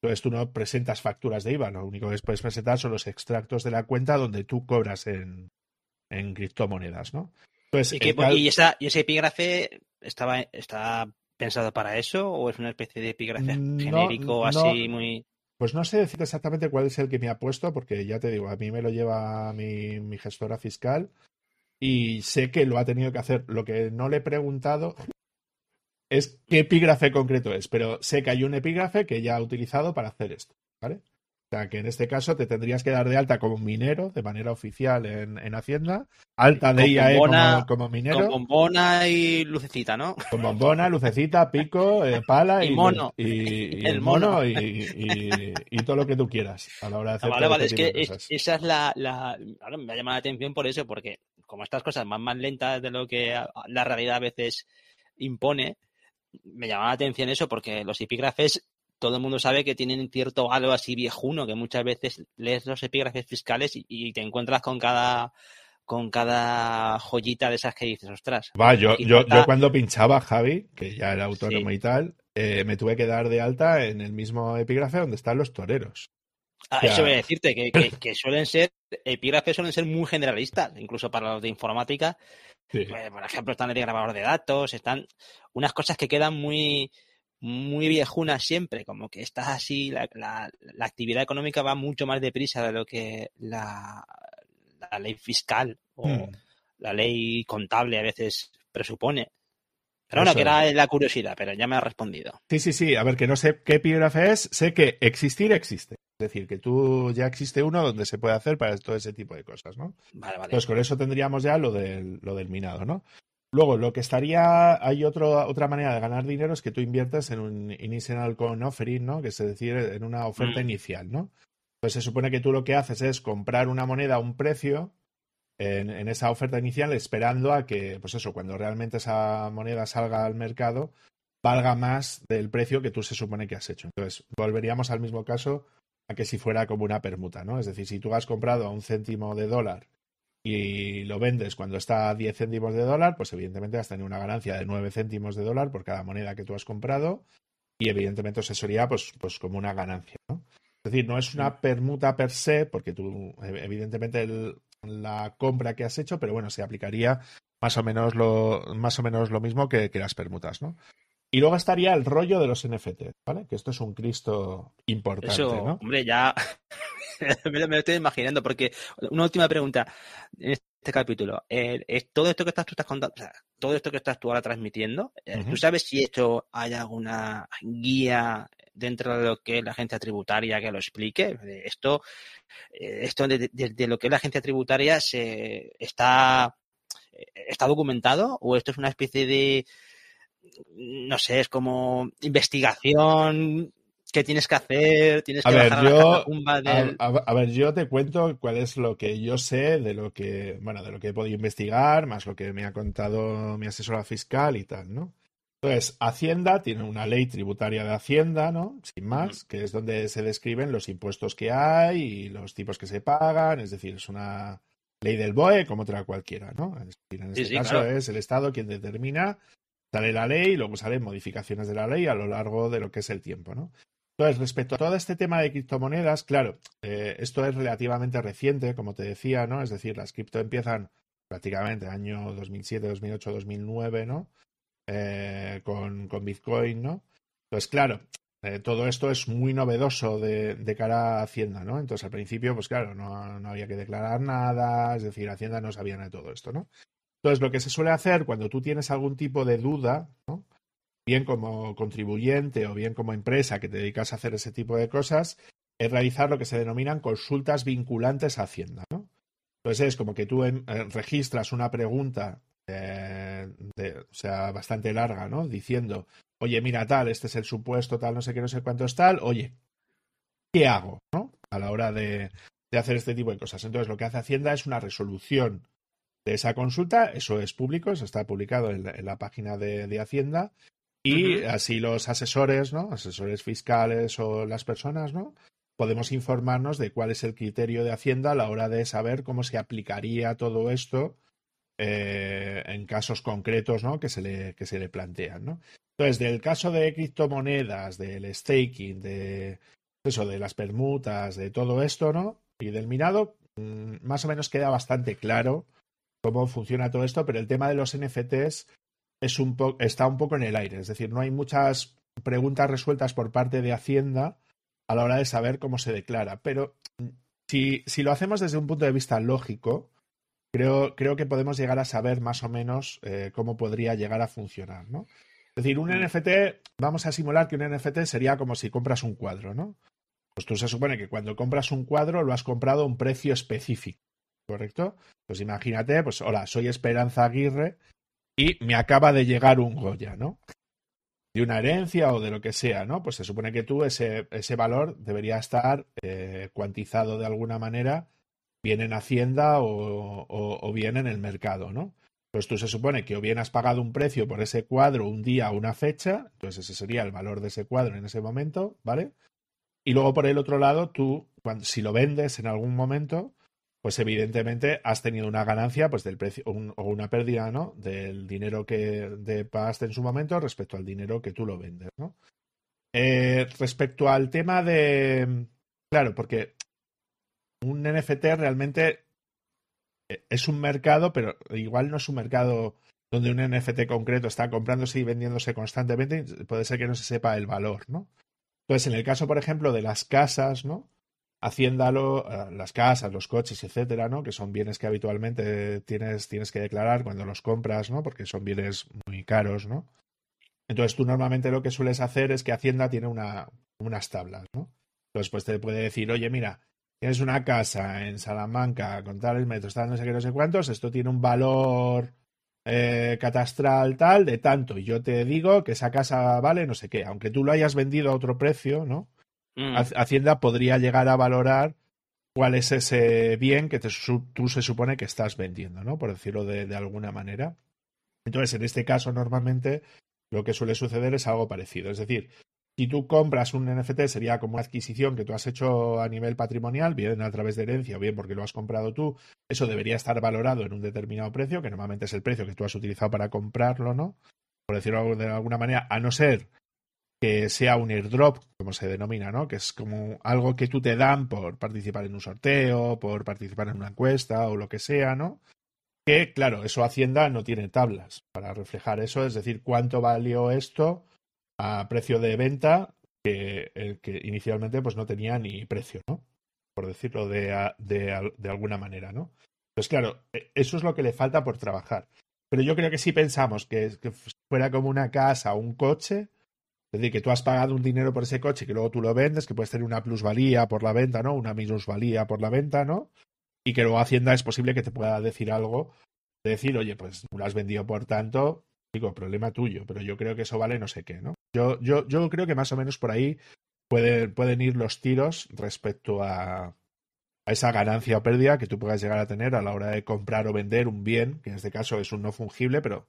Entonces, tú no presentas facturas de IVA. Lo único que puedes presentar son los extractos de la cuenta donde tú cobras en, en criptomonedas, ¿no? Entonces, ¿Y, esa, ¿Y ese epígrafe estaba, está pensado para eso o es una especie de epígrafe genérico así muy...? Pues no sé decir exactamente cuál es el que me ha puesto, porque ya te digo, a mí me lo lleva mi, mi gestora fiscal y sé que lo ha tenido que hacer. Lo que no le he preguntado es qué epígrafe concreto es, pero sé que hay un epígrafe que ya ha utilizado para hacer esto, ¿vale? O sea, que en este caso te tendrías que dar de alta como minero de manera oficial en, en Hacienda, alta de IAE como, minero. Con bombona y lucecita, ¿no? Con bombona, lucecita, pico, eh, pala y, mono. Y, el mono, y, todo lo que tú quieras a la hora de hacer. vale, vale, es que esa es la, la... Ahora me ha llamado la atención por eso, porque como estas cosas van más lentas de lo que la realidad a veces impone, me llama la atención eso porque los epígrafes todo el mundo sabe que tienen cierto algo así viejuno, que muchas veces lees los epígrafes fiscales y, te encuentras con cada con cada joyita de esas que dices, ostras. Va, yo, yo, yo cuando pinchaba Javi, que ya era autónomo y tal, eh, me tuve que dar de alta en el mismo epígrafe donde están los toreros. Ah, eso voy a decirte, que, que, suelen ser, epígrafes suelen ser muy generalistas, incluso para los de informática. Pues, por ejemplo, están el grabador de datos, están unas cosas que quedan muy, muy viejunas siempre, como que estás así, la, la, actividad económica va mucho más deprisa de lo que la, la ley fiscal o hmm. la ley contable a veces presupone. Pero bueno, que era la curiosidad, pero ya me ha respondido. Sí, sí, sí. A ver, que no sé qué epígrafe es, sé que existir existe. Es decir, que tú ya existe uno donde se puede hacer para todo ese tipo de cosas, ¿no? Vale, vale. Entonces, con eso tendríamos ya lo del, lo del minado, ¿no? Luego, lo que estaría, hay otro, otra manera de ganar dinero es que tú inviertas en un initial con offering, ¿no? Que es decir, en una oferta mm. inicial, ¿no? Pues se supone que tú lo que haces es comprar una moneda a un precio en, en, esa oferta inicial esperando a que, pues eso, cuando realmente esa moneda salga al mercado, valga más del precio que tú se supone que has hecho. Entonces, volveríamos al mismo caso a que si fuera como una permuta, ¿no? Es decir, si tú has comprado a un céntimo de dólar y lo vendes cuando está a 10 céntimos de dólar, pues evidentemente vas a tener una ganancia de 9 céntimos de dólar por cada moneda que tú has comprado y evidentemente eso sería pues, pues como una ganancia. ¿no? Es decir, no es una permuta per se, porque tú, evidentemente, la compra que has hecho, pero bueno, se aplicaría más o menos lo, más o menos lo mismo que, que las permutas, ¿no? Y luego estaría el rollo de los NFT, ¿vale? Que esto es un Cristo importante, Eso, ¿no? Hombre, ya me, lo, estoy imaginando, porque una última pregunta en este capítulo. Eh, todo esto que estás, tú estás contando, o sea, todo esto que estás tú ahora transmitiendo, eh, ¿tú sabes si esto hay alguna guía dentro de lo que es la agencia tributaria que lo explique? Esto, eh, esto de, lo que es la agencia tributaria se está, está documentado o esto es una especie de no sé, es como investigación ¿Qué tienes que hacer? Tienes que a ver, yo, a, ver, yo te cuento cuál es lo que yo sé de lo que, bueno, de lo que he podido investigar, más lo que me ha contado mi asesora fiscal y tal, ¿no? Entonces, Hacienda tiene una ley tributaria de Hacienda, ¿no? Sin más, que es donde se describen los impuestos que hay y los tipos que se pagan, es decir, es una ley del BOE como otra cualquiera, ¿no? en este caso es el Estado quien determina, sale la ley y luego salen modificaciones de la ley a lo largo de lo que es el tiempo, ¿no? Entonces, respecto a todo este tema de criptomonedas, claro, eh, esto es relativamente reciente, como te decía, ¿no? Es decir, las cripto empiezan prácticamente año 2007, 2008, 2009, ¿no? Eh, con, con, Bitcoin, ¿no? Entonces, claro, eh, todo esto es muy novedoso de, de, cara a Hacienda, ¿no? Entonces, al principio, pues claro, no, no había que declarar nada, es decir, Hacienda no sabía nada de todo esto, ¿no? Entonces, lo que se suele hacer cuando tú tienes algún tipo de duda, ¿no? bien como contribuyente o bien como empresa que te dedicas a hacer ese tipo de cosas, es realizar lo que se denominan consultas vinculantes a Hacienda. ¿no? Entonces es como que tú eh, registras una pregunta, eh, o sea, bastante larga, ¿no? Diciendo, oye, mira tal, este es el supuesto, tal, no sé qué, no sé cuánto es tal, oye, ¿qué hago? ¿no? A la hora de, de hacer este tipo de cosas. Entonces lo que hace Hacienda es una resolución de esa consulta, eso es público, eso está publicado en la, página de, de, Hacienda, y así los asesores, ¿no? Asesores fiscales o las personas, ¿no? Podemos informarnos de cuál es el criterio de Hacienda a la hora de saber cómo se aplicaría todo esto eh, en casos concretos ¿no? que, se le, que se le plantean. ¿no? Entonces, del caso de criptomonedas, del staking, de eso, de las permutas, de todo esto, ¿no? Y del minado, mm, más o menos queda bastante claro cómo funciona todo esto, pero el tema de los NFTs es un está un poco en el aire. Es decir, no hay muchas preguntas resueltas por parte de Hacienda a la hora de saber cómo se declara. Pero si, si lo hacemos desde un punto de vista lógico, creo, creo que podemos llegar a saber más o menos eh, cómo podría llegar a funcionar, ¿no? Es decir, un mm. NFT, vamos a simular que un NFT sería como si compras un cuadro, ¿no? Pues tú se supone que cuando compras un cuadro lo has comprado a un precio específico, ¿correcto? Pues imagínate, pues hola, soy Esperanza Aguirre y me acaba de llegar un Goya, ¿no? De una herencia o de lo que sea, ¿no? Pues se supone que tú ese, ese valor debería estar eh, cuantizado de alguna manera, bien en Hacienda o, o bien en el mercado, ¿no? Pues tú se supone que o bien has pagado un precio por ese cuadro un día o una fecha, entonces ese sería el valor de ese cuadro en ese momento, ¿vale? Y luego por el otro lado, tú, cuando, si lo vendes en algún momento, pues evidentemente has tenido una ganancia pues del precio o una pérdida, ¿no? Del dinero que de pagaste en su momento respecto al dinero que tú lo vendes, ¿no? Eh, respecto al tema de, claro, porque un NFT realmente es un mercado, pero igual no es un mercado donde un NFT concreto está comprándose y vendiéndose constantemente, puede ser que no se sepa el valor, ¿no? Entonces, en el caso, por ejemplo, de las casas, ¿no? Haciéndalo, eh, las casas, los coches, etcétera, ¿no? Que son bienes que habitualmente tienes, tienes que declarar cuando los compras, ¿no? Porque son bienes muy caros, ¿no? Entonces, tú normalmente lo que sueles hacer es que Hacienda tiene una, unas tablas, ¿no? Entonces, pues te puede decir, oye, mira, tienes una casa en Salamanca con tales metros, tal, no sé qué, no sé cuántos, esto tiene un valor eh, catastral tal de tanto, y yo te digo que esa casa vale no sé qué, aunque tú lo hayas vendido a otro precio, ¿no? Mm. Hacienda podría llegar a valorar cuál es ese bien que tú se supone que estás vendiendo, ¿no? Por decirlo de alguna manera. Entonces, en este caso, normalmente lo que suele suceder es algo parecido. Es decir, si tú compras un NFT sería como una adquisición que tú has hecho a nivel patrimonial, bien a través de herencia o bien porque lo has comprado tú. Eso debería estar valorado en un determinado precio, que normalmente es el precio que tú has utilizado para comprarlo, ¿no? Por decirlo de alguna manera, a no ser que sea un airdrop, como se denomina, ¿no? Que es como algo que tú te dan por participar en un sorteo, por participar en una encuesta o lo que sea, ¿no? Que, claro, eso Hacienda no tiene tablas para reflejar eso, es decir, cuánto valió esto a precio de venta que, inicialmente pues no tenía ni precio, ¿no? Por decirlo de, de, de alguna manera, ¿no? Pues claro, e, eso es lo que le falta por trabajar. Pero yo creo que si pensamos que, que fuera como una casa o un coche, es decir, que tú has pagado un dinero por ese coche que luego tú lo vendes, que puedes tener una plusvalía por la venta, ¿no? Una minusvalía por la venta, ¿no? Y que luego Hacienda es posible que te pueda decir algo, de decir, oye, pues lo has vendido por tanto, digo, problema tuyo, pero yo creo que eso vale no sé qué, ¿no? Yo, yo, yo creo que más o menos por ahí pueden ir los tiros respecto a, a esa ganancia o pérdida que tú puedas llegar a tener a la hora de comprar o vender un bien, que en este caso es un no fungible, pero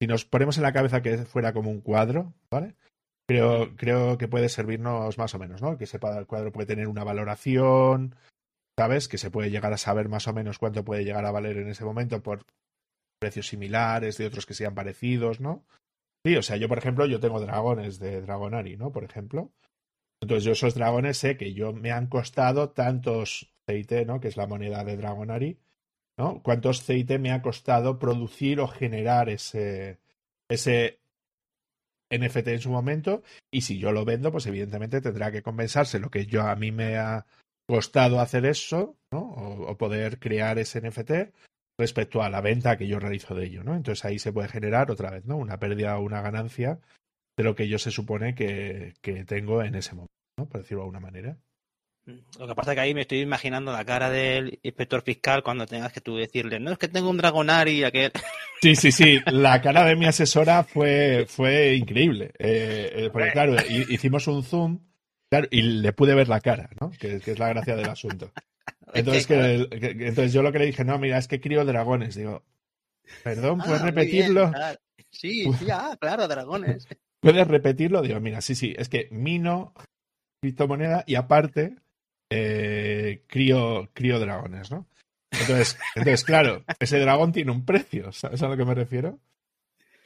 si nos ponemos en la cabeza que fuera como un cuadro, ¿vale? Creo, creo que puede servirnos más o menos, ¿no? Que sepa el cuadro puede tener una valoración, ¿sabes? Que se puede llegar a saber más o menos cuánto puede llegar a valer en ese momento por precios similares de otros que sean parecidos, ¿no? Sí, o sea, yo, por ejemplo, yo tengo dragones de Dragonari, ¿no? Por ejemplo. Entonces, yo esos dragones sé que yo me han costado tantos CIT, ¿no? Que es la moneda de Dragonari, ¿no? ¿Cuántos CIT me ha costado producir o generar ese, ese NFT en su momento? Y si yo lo vendo, pues evidentemente tendrá que compensarse lo que yo a mí me ha costado hacer eso, ¿no? O, o poder crear ese NFT respecto a la venta que yo realizo de ello, ¿no? Entonces ahí se puede generar otra vez, ¿no? Una pérdida o una ganancia de lo que yo se supone que, que tengo en ese momento, ¿no? Por decirlo de alguna manera. Lo que pasa es que ahí me estoy imaginando la cara del inspector fiscal cuando tengas que tú decirle, no, es que tengo un Dragonari aquel. Sí, sí, sí. La cara de mi asesora fue, fue increíble. Eh, eh, porque claro, hicimos un zoom claro, y le pude ver la cara, ¿no? Que, que es la gracia del asunto. Entonces, que, entonces yo lo que le dije, no, mira, es que crío dragones. Digo, perdón, ¿puedes ah, repetirlo? Sí, sí, ah, claro, dragones. ¿Puedes repetirlo? Digo, mira, sí, sí, es que mino criptomoneda y aparte eh, crío, crío dragones, ¿no? Entonces, entonces, claro, ese dragón tiene un precio, ¿sabes a lo que me refiero?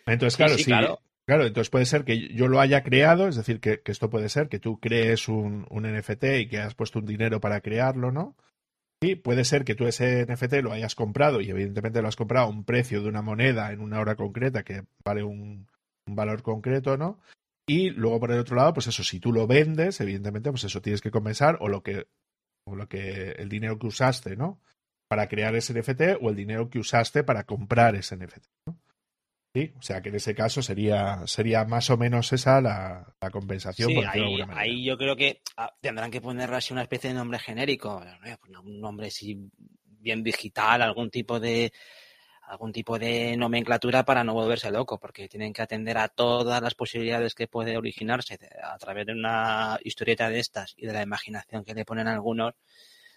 Entonces, claro, sí, claro. claro. entonces puede ser que yo lo haya creado, es decir, que, esto puede ser que tú crees un, un, NFT y que has puesto un dinero para crearlo, ¿no? Y puede ser que tú ese NFT lo hayas comprado y evidentemente lo has comprado a un precio de una moneda en una hora concreta que vale un, un valor concreto, ¿no? Y luego por el otro lado, pues eso, si tú lo vendes, evidentemente, pues eso tienes que compensar o lo que, o lo que, el dinero que usaste, ¿no? Para crear ese NFT o el dinero que usaste para comprar ese NFT, ¿no? Sí, o sea que en ese caso sería, sería más o menos esa la, compensación. Sí, ahí, ahí, yo creo que ah, tendrán que ponerle así una especie de nombre genérico, un nombre así bien digital, algún tipo de algún tipo de nomenclatura para no volverse loco, porque tienen que atender a todas las posibilidades que puede originarse a través de una historieta de estas y de la imaginación que le ponen algunos.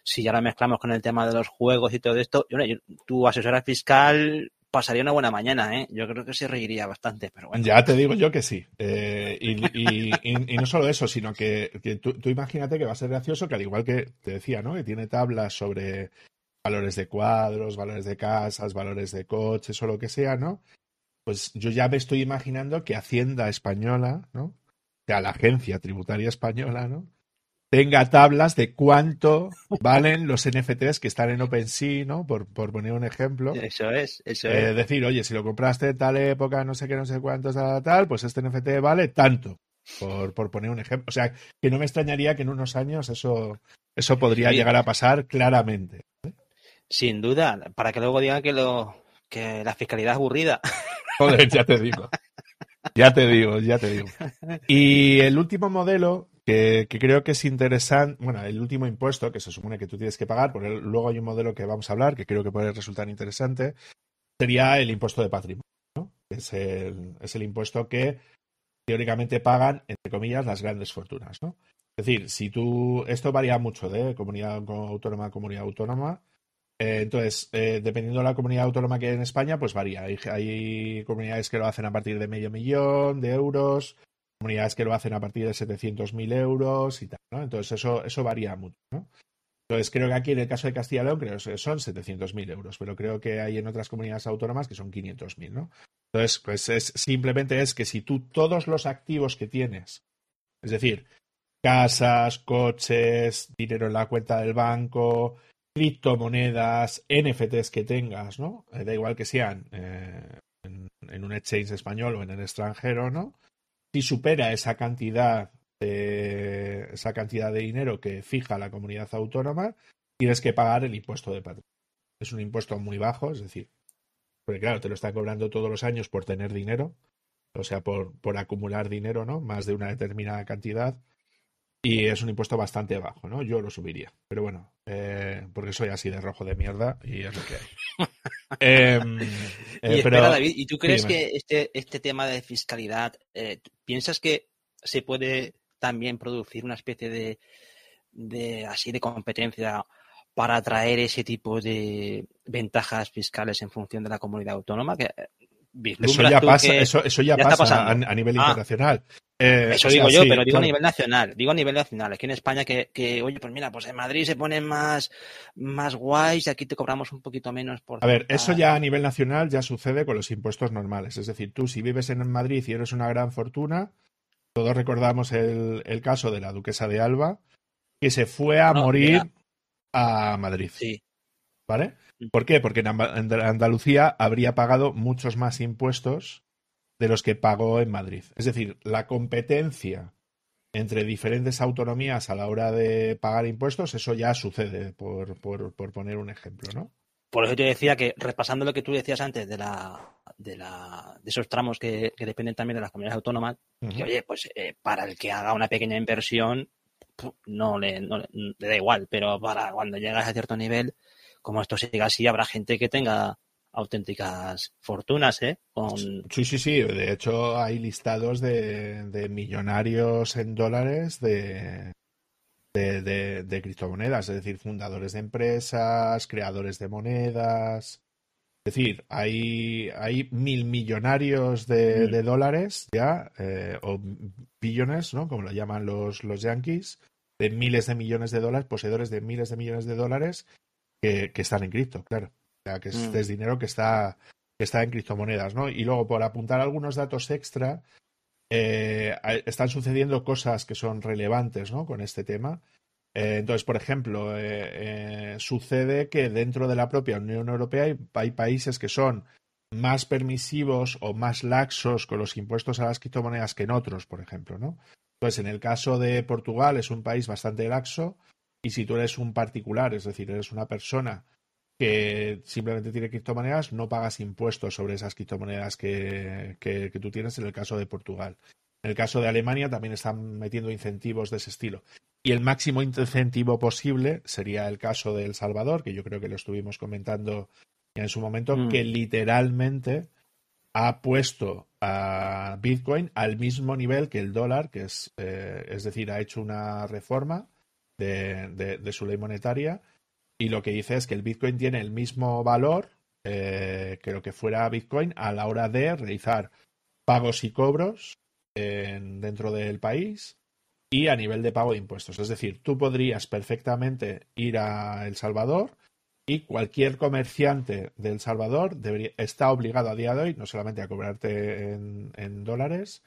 Si ya la mezclamos con el tema de los juegos y todo esto, yo, tu asesora fiscal pasaría una buena mañana, ¿eh? Yo creo que se reiría bastante, pero bueno. Ya te digo yo que sí. Eh, y, no solo eso, sino que, tú, tú, imagínate que va a ser gracioso que al igual que te decía, ¿no? Que tiene tablas sobre valores de cuadros, valores de casas, valores de coches o lo que sea, ¿no? Pues yo ya me estoy imaginando que Hacienda Española, ¿no? O sea, la agencia tributaria española, ¿no? Tenga tablas de cuánto valen los NFTs que están en OpenSea, ¿no? Por, por poner un ejemplo. Eso es, eso es. decir, oye, si lo compraste en tal época, no sé qué, no sé cuánto, tal, tal, pues este NFT vale tanto. Por, por poner un ejemplo. O sea, que no me extrañaría que en unos años eso, eso podría llegar a pasar claramente. Sin duda, para que luego digan que lo que la fiscalidad es aburrida. Joder, ya te digo. Ya te digo, ya te digo. Y el último modelo que, creo que es interesante, bueno, el último impuesto que se supone que tú tienes que pagar, porque luego hay un modelo que vamos a hablar que creo que puede resultar interesante, sería el impuesto de patrimonio. Es el, es el impuesto que teóricamente pagan, entre comillas, las grandes fortunas, ¿no? Es decir, si tú, esto varía mucho de comunidad autónoma a comunidad autónoma, eh, entonces, eh, dependiendo de la comunidad autónoma que hay en España, pues varía. Hay, comunidades que lo hacen a partir de medio millón de euros, comunidades que lo hacen a partir de 700.000 euros y tal, ¿no? Entonces, eso, eso varía mucho, ¿no? Entonces, creo que aquí en el caso de Castilla y León creo que son 700.000 euros, pero creo que hay en otras comunidades autónomas que son 500.000, ¿no? Entonces, pues es, simplemente es que si tú todos los activos que tienes, es decir, casas, coches, dinero en la cuenta del banco, criptomonedas, NFTs que tengas, ¿no? Eh, da igual que sean eh, en, un exchange español o en el extranjero, ¿no? Si supera esa cantidad de esa cantidad de dinero que fija la comunidad autónoma, tienes que pagar el impuesto de patrimonio. Es un impuesto muy bajo, es decir, porque claro, te lo están cobrando todos los años por tener dinero, o sea, por, por acumular dinero, ¿no? Más de una determinada cantidad. Y es un impuesto bastante bajo, ¿no? Yo lo subiría. Pero bueno, eh, porque soy así de rojo de mierda y es lo que hay. Em, y eh, espera, David, ¿y tú crees que este, este tema de fiscalidad, eh, piensas que se puede también producir una especie de, de así de competencia para atraer ese tipo de ventajas fiscales en función de la comunidad autónoma? Que eso ya pasa, eso, eso ya, pasa a, nivel ah. internacional. Eh, eso digo yo, pero digo a nivel nacional. Digo a nivel nacional. Aquí en España que, que, oye, pues mira, pues en Madrid se ponen más, más guays y aquí te cobramos un poquito menos por. A ver, eso ya a nivel nacional ya sucede con los impuestos normales. Es decir, tú si vives en Madrid y eres una gran fortuna, todos recordamos el, el caso de la duquesa de Alba, que se fue a morir a Madrid. Sí. ¿Vale? Mm. ¿Por qué? Porque en Andalucía habría pagado muchos más impuestos de los que pagó en Madrid. Es decir, la competencia entre diferentes autonomías a la hora de pagar impuestos, eso ya sucede, por, por, poner un ejemplo, ¿no? Por eso te decía que, repasando lo que tú decías antes de la de, la, de esos tramos que, dependen también de las comunidades autónomas, que oye, pues eh, para el que haga una pequeña inversión, no le, no le, da igual, pero para cuando llegas a cierto nivel, como esto siga así, habrá gente que tenga auténticas fortunas, ¿eh? Sí, sí, sí. De hecho, hay listados de, millonarios en dólares de, de, de, criptomonedas, es decir, fundadores de empresas, creadores de monedas. Es decir, hay, hay mil millonarios de, mm. dólares ya, eh, o billones, ¿no? Como lo llaman los, los yankees, de miles de millones de dólares, poseedores de miles de millones de dólares, que, están en cripto, claro. Sea, que es, Mm. dinero que está, que está en criptomonedas, ¿no? Y luego, por apuntar algunos datos extra, eh, están sucediendo cosas que son relevantes, ¿no? Con este tema. Eh, entonces, por ejemplo, eh, sucede que dentro de la propia Unión Europea hay, hay, países que son más permisivos o más laxos con los impuestos a las criptomonedas que en otros, por ejemplo, ¿no? Entonces, en el caso de Portugal es un país bastante laxo y si tú eres un particular, es decir, eres una persona que simplemente tiene criptomonedas, no pagas impuestos sobre esas criptomonedas que, que, que, tú tienes en el caso de Portugal. En el caso de Alemania también están metiendo incentivos de ese estilo. Y el máximo incentivo posible sería el caso de El Salvador, que yo creo que lo estuvimos comentando en su momento, mm. que literalmente ha puesto a Bitcoin al mismo nivel que el dólar, que es, eh, es decir, ha hecho una reforma de, de, de, su ley monetaria y lo que dice es que el Bitcoin tiene el mismo valor eh, que lo que fuera Bitcoin a la hora de realizar pagos y cobros en, dentro del país y a nivel de pago de impuestos. Es decir, tú podrías perfectamente ir a El Salvador y cualquier comerciante de El Salvador está obligado a día de hoy no solamente a cobrarte en, en, dólares,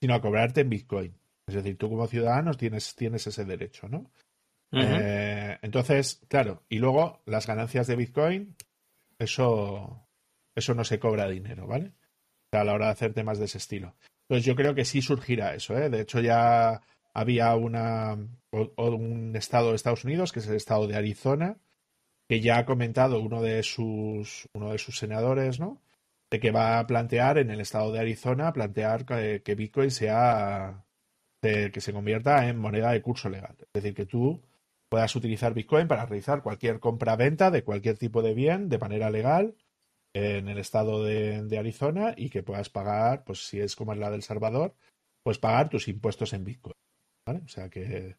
sino a cobrarte en Bitcoin. Es decir, tú como ciudadano tienes, tienes ese derecho, ¿no? Eh, entonces, claro, y luego las ganancias de Bitcoin, eso, eso no se cobra dinero, ¿vale? A la hora de hacer temas de ese estilo. Entonces yo creo que sí surgirá eso, ¿eh? De hecho ya había una, o, un estado de Estados Unidos, que es el estado de Arizona, que ya ha comentado uno de sus, uno de sus senadores, ¿no? De que va a plantear en el estado de Arizona, plantear que, que Bitcoin sea, de, que se convierta en moneda de curso legal. Es decir, que tú puedas utilizar Bitcoin para realizar cualquier compra-venta de cualquier tipo de bien de manera legal en el estado de, de, Arizona y que puedas pagar, pues si es como es la del Salvador, pues pagar tus impuestos en Bitcoin. ¿vale? O sea que,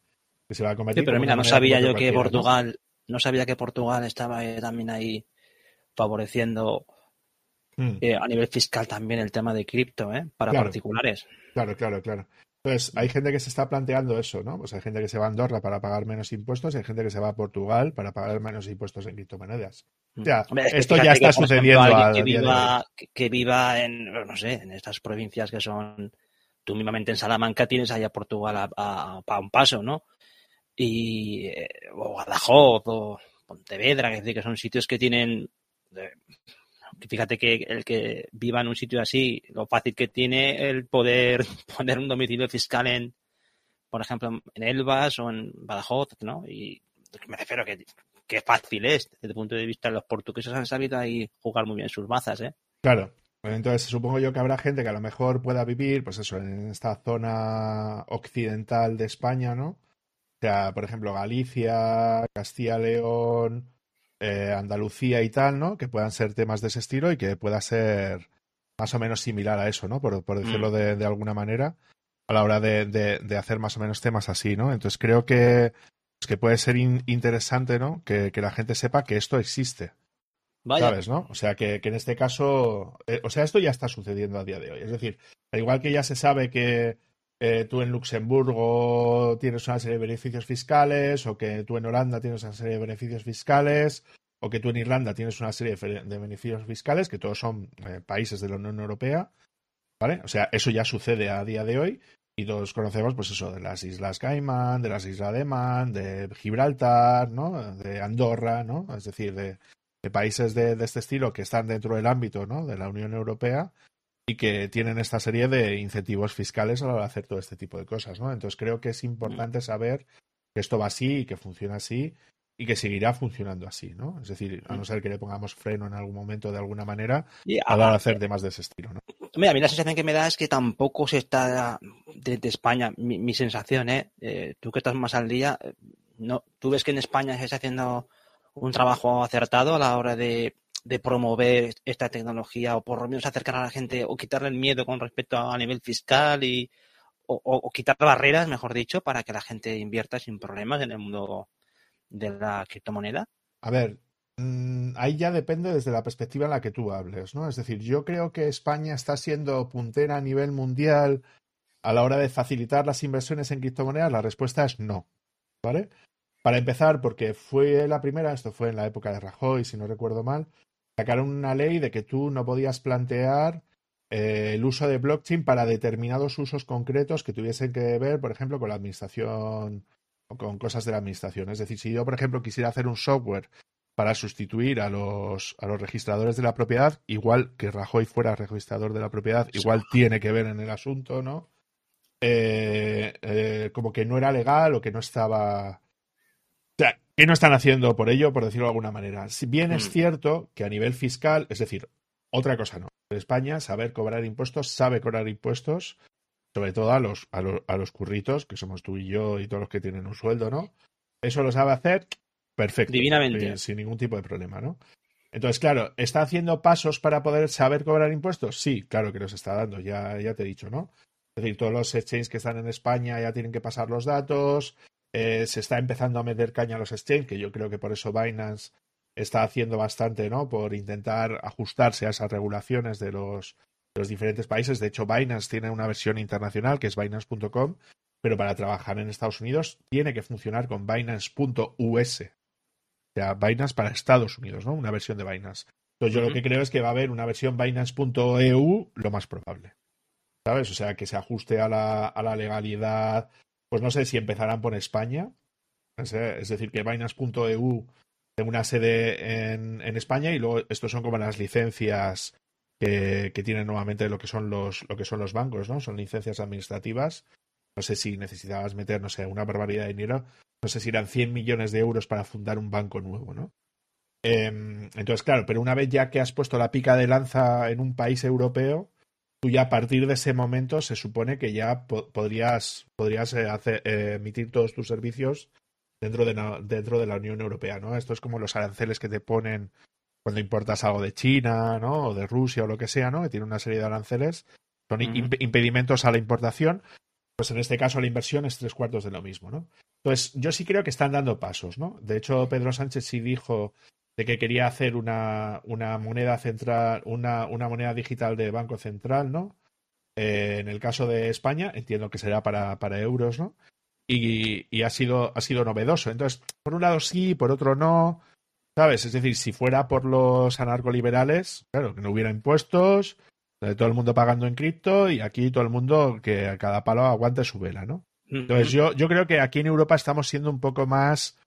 que, se va a convertir. Sí, pero mira, no sabía yo que Portugal, ¿no? no sabía que Portugal estaba eh, también ahí favoreciendo hmm. eh, a nivel fiscal también el tema de cripto, ¿eh? Para claro, particulares. Claro, claro, claro. Entonces, hay gente que se está planteando eso, ¿no? Pues hay gente que se va a Andorra para pagar menos impuestos y hay gente que se va a Portugal para pagar menos impuestos en criptomonedas. O sea, Hombre, es que esto ya está sucediendo ejemplo, que, viva, que, que, viva en, no sé, en estas provincias que son, tú mismamente en Salamanca tienes allá Portugal a, a, a un paso, ¿no? Y, eh, o Guadajoz, o Pontevedra, que, es decir, que son sitios que tienen, eh, fíjate que el que viva en un sitio así, lo fácil que tiene el poder poner un domicilio fiscal en, por ejemplo, en Elvas o en Badajoz, ¿no? Y me refiero que, que fácil es, desde el punto de vista de los portugueses han sabido ahí jugar muy bien sus mazas, ¿eh? Claro. Entonces supongo yo que habrá gente que a lo mejor pueda vivir, pues eso, en esta zona occidental de España, ¿no? O sea, por ejemplo, Galicia, Castilla-León, eh, Andalucía y tal, ¿no? Que puedan ser temas de ese estilo y que pueda ser más o menos similar a eso, ¿no? Por, por decirlo mm. de, de, alguna manera, a la hora de, de, de, hacer más o menos temas así, ¿no? Entonces creo que, pues que puede ser in, interesante, ¿no? Que, que, la gente sepa que esto existe. Vaya. ¿Sabes, no? O sea, que, que en este caso, eh, o sea, esto ya está sucediendo a día de hoy. Es decir, al igual que ya se sabe que eh, tú en Luxemburgo tienes una serie de beneficios fiscales, o que tú en Holanda tienes una serie de beneficios fiscales, o que tú en Irlanda tienes una serie de, beneficios fiscales, que todos son eh, países de la Unión Europea, ¿vale? O sea, eso ya sucede a día de hoy, y todos conocemos, pues eso, de las Islas Caimán, de las Islas de Man, de Gibraltar, ¿no? De Andorra, ¿no? Es decir, de, de países de, de, este estilo que están dentro del ámbito, ¿no? De la Unión Europea y que tienen esta serie de incentivos fiscales a la hora de hacer todo este tipo de cosas, ¿no? Entonces creo que es importante saber que esto va así y que funciona así y que seguirá funcionando así, ¿no? Es decir, a no ser que le pongamos freno en algún momento de alguna manera y a la hora de hacer temas de ese estilo, ¿no? Mira, a mí la sensación que me da es que tampoco se está desde de España, mi, mi sensación, ¿eh? ¿eh? Tú que estás más al día, no, tú ves que en España se está haciendo un trabajo acertado a la hora de de promover esta tecnología o por lo menos acercar a la gente o quitarle el miedo con respecto a, nivel fiscal y o, o, quitar barreras, mejor dicho, para que la gente invierta sin problemas en el mundo de la criptomoneda? A ver, mmm, ahí ya depende desde la perspectiva en la que tú hables, ¿no? Es decir, yo creo que España está siendo puntera a nivel mundial a la hora de facilitar las inversiones en criptomonedas. La respuesta es no, ¿vale? para empezar, porque fue la primera, esto fue en la época de Rajoy, si no recuerdo mal, sacaron una ley de que tú no podías plantear eh, el uso de blockchain para determinados usos concretos que tuviesen que ver, por ejemplo, con la administración o con cosas de la administración. Es decir, si yo, por ejemplo, quisiera hacer un software para sustituir a los, a los registradores de la propiedad, igual que Rajoy fuera registrador de la propiedad, igual tiene que ver en el asunto, ¿no? Eh, eh, como que no era legal o que no estaba... ¿qué no están haciendo por ello, por decirlo de alguna manera? Si bien es mm. cierto que a nivel fiscal, es decir, otra cosa no. En España, saber cobrar impuestos, sabe cobrar impuestos, sobre todo a los, a los, a los curritos, que somos tú y yo y todos los que tienen un sueldo, ¿no? Eso lo sabe hacer perfecto. Divinamente. Sin, ningún tipo de problema, ¿no? Entonces, claro, ¿está haciendo pasos para poder saber cobrar impuestos? Sí, claro que los está dando, ya, ya te he dicho, ¿no? Es decir, todos los exchanges que están en España ya tienen que pasar los datos, eh, se está empezando a meter caña a los exchanges, que yo creo que por eso Binance está haciendo bastante, ¿no? Por intentar ajustarse a esas regulaciones de los, de los diferentes países. De hecho, Binance tiene una versión internacional que es Binance.com, pero para trabajar en Estados Unidos tiene que funcionar con Binance.us. O sea, Binance para Estados Unidos, ¿no? Una versión de Binance. Entonces, yo lo que creo es que va a haber una versión Binance.eu lo más probable. ¿Sabes? O sea, que se ajuste a la, a la legalidad. Pues no sé si empezarán por España. Es decir, que Binance.eu tengo una sede en, en, España y luego estos son como las licencias que, que, tienen nuevamente lo que son los lo que son los bancos, ¿no? Son licencias administrativas. No sé si necesitabas meter, no sé, una barbaridad de dinero. No sé si eran 100 millones de euros para fundar un banco nuevo, ¿no? Eh, entonces, claro, pero una vez ya que has puesto la pica de lanza en un país europeo, tú ya a partir de ese momento se supone que ya po podrías, podrías eh, hacer, eh, emitir todos tus servicios dentro de, la, dentro de la Unión Europea, ¿no? Esto es como los aranceles que te ponen cuando importas algo de China, ¿no? O de Rusia o lo que sea, ¿no? Que tiene una serie de aranceles. Son impedimentos a la importación. Pues en este caso la inversión es tres cuartos de lo mismo, ¿no? Entonces, yo sí creo que están dando pasos, ¿no? De hecho, Pedro Sánchez sí dijo de que quería hacer una, una moneda central, una, una moneda digital de Banco Central, ¿no? Eh, en el caso de España, entiendo que será para, para euros, ¿no? y, ha, sido, ha sido novedoso. Entonces, por un lado sí, por otro no. ¿Sabes? Es decir, si fuera por los anarcoliberales, claro, que no hubiera impuestos, eh, todo el mundo pagando en cripto y aquí todo el mundo que a cada palo aguante su vela, ¿no? Entonces, yo, yo creo que aquí en Europa estamos siendo un poco más.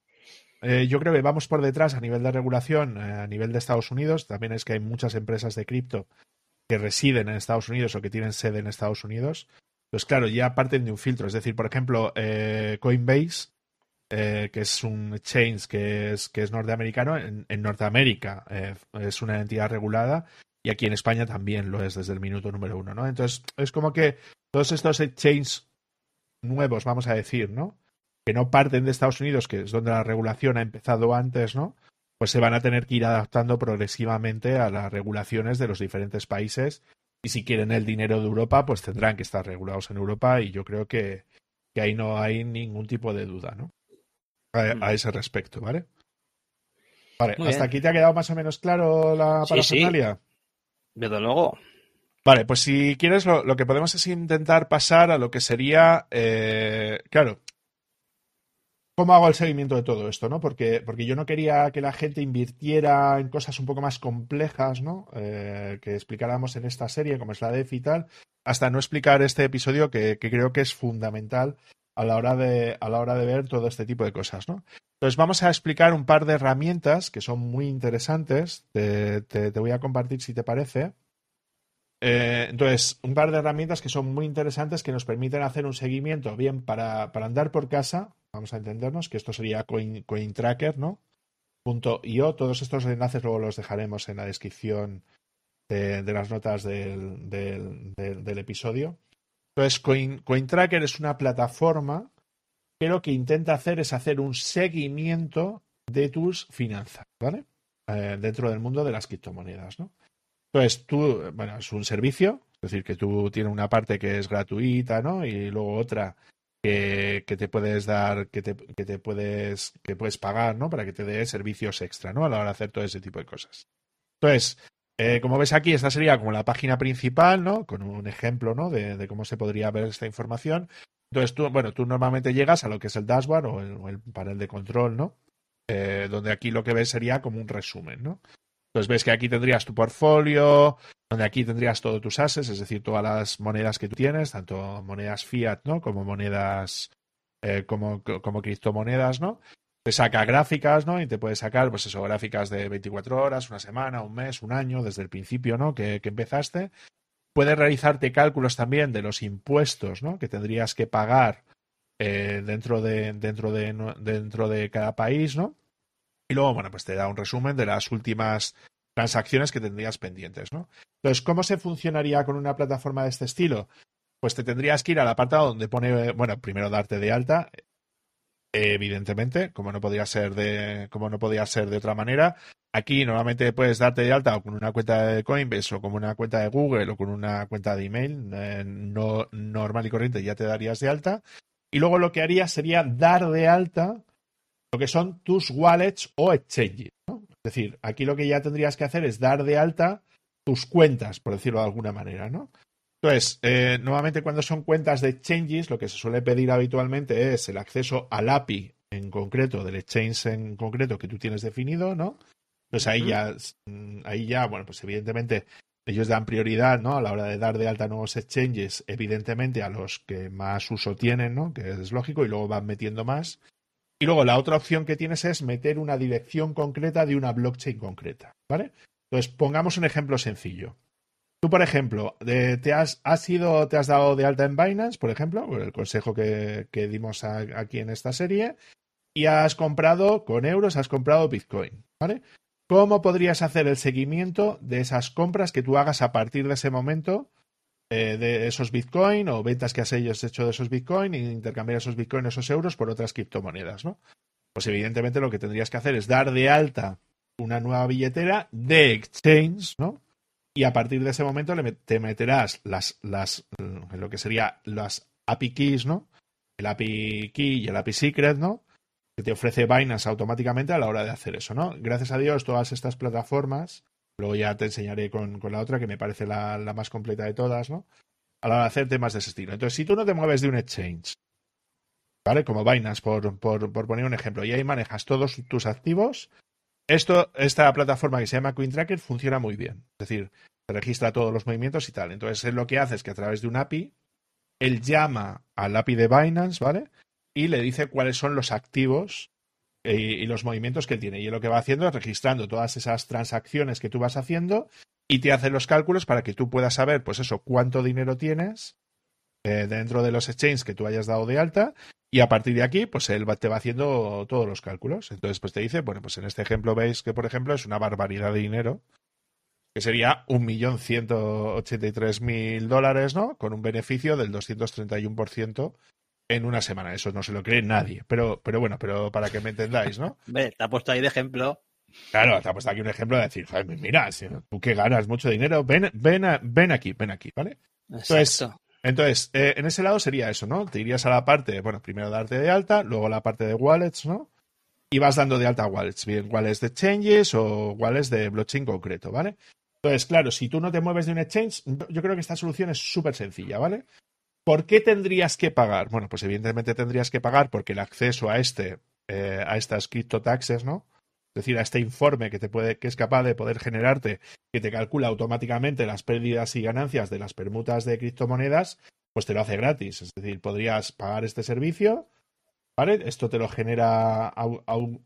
Eh, yo creo que vamos por detrás a nivel de regulación, eh, a nivel de Estados Unidos. También es que hay muchas empresas de cripto que residen en Estados Unidos o que tienen sede en Estados Unidos. Pues claro, ya parten de un filtro. Es decir, por ejemplo, eh, Coinbase, eh, que es un exchange que es, que es norteamericano, en, Norteamérica eh, es una entidad regulada y aquí en España también lo es desde el minuto número uno, ¿no? Entonces, es como que todos estos exchanges nuevos, vamos a decir, ¿no? Que no parten de Estados Unidos, que es donde la regulación ha empezado antes, ¿no? Pues se van a tener que ir adaptando progresivamente a las regulaciones de los diferentes países y si quieren el dinero de Europa, pues tendrán que estar regulados en Europa y yo creo que, que ahí no hay ningún tipo de duda, ¿no? A, mm. ese respecto, ¿vale? Vale, ¿hasta aquí te ha quedado más o menos claro la parafernalia? Sí, Desde luego. Vale, pues si quieres, lo, lo, que podemos es intentar pasar a lo que sería, eh, claro, ¿Cómo hago el seguimiento de todo esto? ¿no? Porque, porque yo no quería que la gente invirtiera en cosas un poco más complejas, ¿no? Eh, que explicáramos en esta serie, como es la DEF y tal, hasta no explicar este episodio que, creo que es fundamental a la hora de, a la hora de ver todo este tipo de cosas, ¿no? Entonces vamos a explicar un par de herramientas que son muy interesantes. Te, te, voy a compartir si te parece. Eh, entonces, un par de herramientas que son muy interesantes que nos permiten hacer un seguimiento bien para, para andar por casa, vamos a entendernos, que esto sería CoinTracker, ¿no? Punto .io. Todos estos enlaces luego los dejaremos en la descripción de, las notas del, del, episodio. Entonces, Coin, CoinTracker es una plataforma que lo que intenta hacer es hacer un seguimiento de tus finanzas, ¿vale? Eh, dentro del mundo de las criptomonedas, ¿no? Entonces, tú, bueno, es un servicio, es decir, que tú tienes una parte que es gratuita, ¿no? Y luego otra que, te puedes dar, que te, que te puedes, que puedes pagar, ¿no? Para que te dé servicios extra, ¿no? A la hora de hacer todo ese tipo de cosas. Entonces, eh, como ves aquí, esta sería como la página principal, ¿no? Con un ejemplo, ¿no? De, cómo se podría ver esta información. Entonces tú, bueno, tú normalmente llegas a lo que es el dashboard o el, panel de control, ¿no? Eh, donde aquí lo que ves sería como un resumen, ¿no? Entonces ves que aquí tendrías tu portfolio, donde aquí tendrías todos tus assets, es decir, todas las monedas que tú tienes, tanto monedas fiat, ¿no? Como monedas, eh, como, como criptomonedas, ¿no? Te saca gráficas, ¿no? Y te puede sacar, pues eso, gráficas de 24 horas, una semana, un mes, un año, desde el principio, ¿no? Que, que empezaste. Puede realizarte cálculos también de los impuestos, ¿no? Que tendrías que pagar eh, dentro, de, dentro, de, dentro de cada país, ¿no? Y luego, bueno, pues te da un resumen de las últimas transacciones que tendrías pendientes, ¿no? Entonces, ¿cómo se funcionaría con una plataforma de este estilo? Pues te tendrías que ir al apartado donde pone, bueno, primero darte de alta, evidentemente, como no podría ser de, como no podía ser de otra manera. Aquí normalmente puedes darte de alta o con una cuenta de Coinbase o con una cuenta de Google o con una cuenta de email eh, no normal y corriente ya te darías de alta. Y luego lo que harías sería dar de alta lo que son tus wallets o exchanges. Es decir, aquí lo que ya tendrías que hacer es dar de alta tus cuentas, por decirlo de alguna manera, ¿no? Entonces, eh, nuevamente cuando son cuentas de exchanges, lo que se suele pedir habitualmente es el acceso al API en concreto, del exchange en concreto que tú tienes definido, ¿no? Entonces ahí ya, mm, ahí ya, bueno, pues evidentemente ellos dan prioridad, ¿no? A la hora de dar de alta nuevos exchanges, evidentemente a los que más uso tienen, ¿no? Que es lógico, y luego van metiendo más. Y luego la otra opción que tienes es meter una dirección concreta de una blockchain concreta, ¿vale? Entonces, pongamos un ejemplo sencillo. Tú, por ejemplo, te has, sido, te has dado de alta en Binance, por ejemplo, el consejo que, dimos aquí en esta serie, y has comprado con euros, has comprado Bitcoin, ¿vale? ¿Cómo podrías hacer el seguimiento de esas compras que tú hagas a partir de ese momento eh, de esos Bitcoin o ventas que has ellos hecho de esos Bitcoin e intercambiar esos Bitcoin, esos euros por otras criptomonedas, ¿no? Pues evidentemente lo que tendrías que hacer es dar de alta una nueva billetera de exchange, ¿no? Y a partir de ese momento te meterás las, las, lo que sería las API keys, ¿no? El API key y el API secret, ¿no? Que te ofrece Binance automáticamente a la hora de hacer eso, ¿no? Gracias a Dios, todas estas plataformas Luego ya te enseñaré con, la otra, que me parece la, más completa de todas, ¿no? A la hora de hacer temas de ese estilo. Entonces, si tú no te mueves de un exchange, ¿vale? Como Binance, por, por, poner un ejemplo, y ahí manejas todos tus activos, esto, esta plataforma que se llama CoinTracker funciona muy bien. Es decir, te registra todos los movimientos y tal. Entonces, él lo que hace es que a través de un API, él llama al API de Binance, ¿vale? Y le dice cuáles son los activos y, los movimientos que tiene. Y lo que va haciendo es registrando todas esas transacciones que tú vas haciendo y te hace los cálculos para que tú puedas saber, pues eso, cuánto dinero tienes eh, dentro de los exchanges que tú hayas dado de alta y a partir de aquí, pues él te va haciendo todos los cálculos. Entonces, pues te dice, bueno, pues en este ejemplo veis que, por ejemplo, es una barbaridad de dinero, que sería un millón ciento ochenta y tres mil dólares, ¿no? Con un beneficio del 231% en una semana. Eso no se lo cree nadie. Pero, pero bueno, pero para que me entendáis, ¿no? Ve, te ha puesto ahí de ejemplo. Claro, te ha puesto aquí un ejemplo de decir, mira, si tú que ganas mucho dinero, ven, ven, ven aquí, ven aquí, ¿vale? Entonces, entonces eh, en ese lado sería eso, ¿no? Te irías a la parte, bueno, primero darte de alta, luego la parte de wallets, ¿no? Y vas dando de alta wallets, bien wallets de exchanges o wallets de blockchain concreto, ¿vale? Entonces, claro, si tú no te mueves de un exchange, yo creo que esta solución es súper sencilla, ¿vale? ¿Por qué tendrías que pagar? Bueno, pues evidentemente tendrías que pagar porque el acceso a este, eh, a estas criptotaxes, ¿no? Es decir, a este informe que te puede, que es capaz de poder generarte, que te calcula automáticamente las pérdidas y ganancias de las permutas de criptomonedas, pues te lo hace gratis. Es decir, podrías pagar este servicio, ¿vale? Esto te lo genera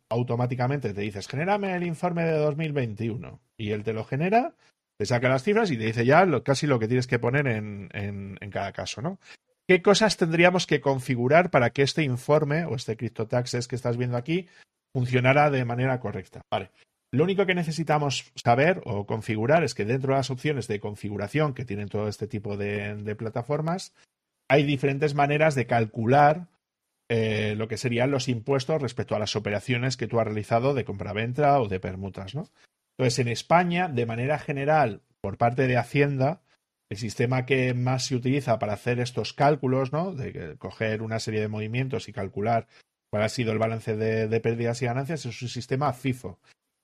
automáticamente. Te dices, genérame el informe de 2021. Y él te lo genera te saca las cifras y te dice ya casi lo que tienes que poner en, en, cada caso, ¿no? ¿Qué cosas tendríamos que configurar para que este informe o este CryptoTaxes que estás viendo aquí funcionara de manera correcta? Vale. Lo único que necesitamos saber o configurar es que dentro de las opciones de configuración que tienen todo este tipo de, plataformas, hay diferentes maneras de calcular eh, lo que serían los impuestos respecto a las operaciones que tú has realizado de compraventa o de permutas, ¿no? Entonces, en España, de manera general, por parte de Hacienda, el sistema que más se utiliza para hacer estos cálculos, ¿no? De coger una serie de movimientos y calcular cuál ha sido el balance de, pérdidas y ganancias, es un sistema FIFO.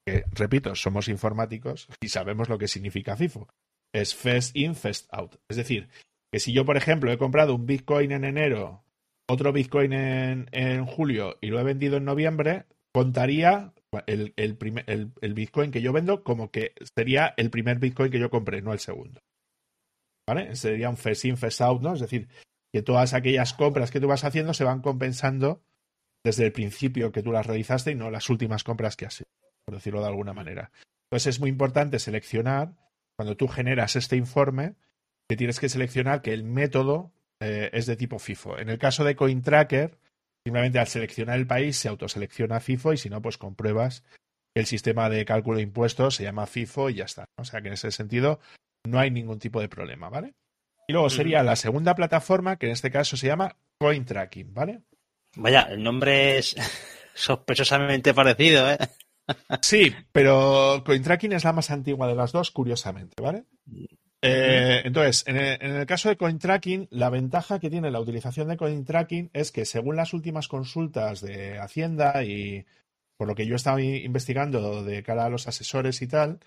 Que, repito, somos informáticos y sabemos lo que significa FIFO. Es First In, First Out. Es decir, que si yo, por ejemplo, he comprado un Bitcoin en enero otro Bitcoin en, en julio y lo he vendido en noviembre, contaría el, el, primer, el, el, Bitcoin que yo vendo como que sería el primer Bitcoin que yo compré, no el segundo. ¿Vale? Sería un first in, first out, ¿no? Es decir, que todas aquellas compras que tú vas haciendo se van compensando desde el principio que tú las realizaste y no las últimas compras que has hecho, por decirlo de alguna manera. Entonces es muy importante seleccionar, cuando tú generas este informe, que tienes que seleccionar que el método eh, es de tipo FIFO. En el caso de CoinTracker, Simplemente al seleccionar el país se autoselecciona FIFO y si no, pues compruebas que el sistema de cálculo de impuestos se llama FIFO y ya está. O sea que en ese sentido no hay ningún tipo de problema, ¿vale? Y luego sería la segunda plataforma, que en este caso se llama CoinTracking, ¿vale? Vaya, el nombre es sospechosamente parecido, ¿eh? Sí, pero CoinTracking es la más antigua de las dos, curiosamente, ¿vale? Eh, entonces, en el, caso de CoinTracking, la ventaja que tiene la utilización de CoinTracking es que según las últimas consultas de Hacienda y por lo que yo he estado investigando de cara a los asesores y tal,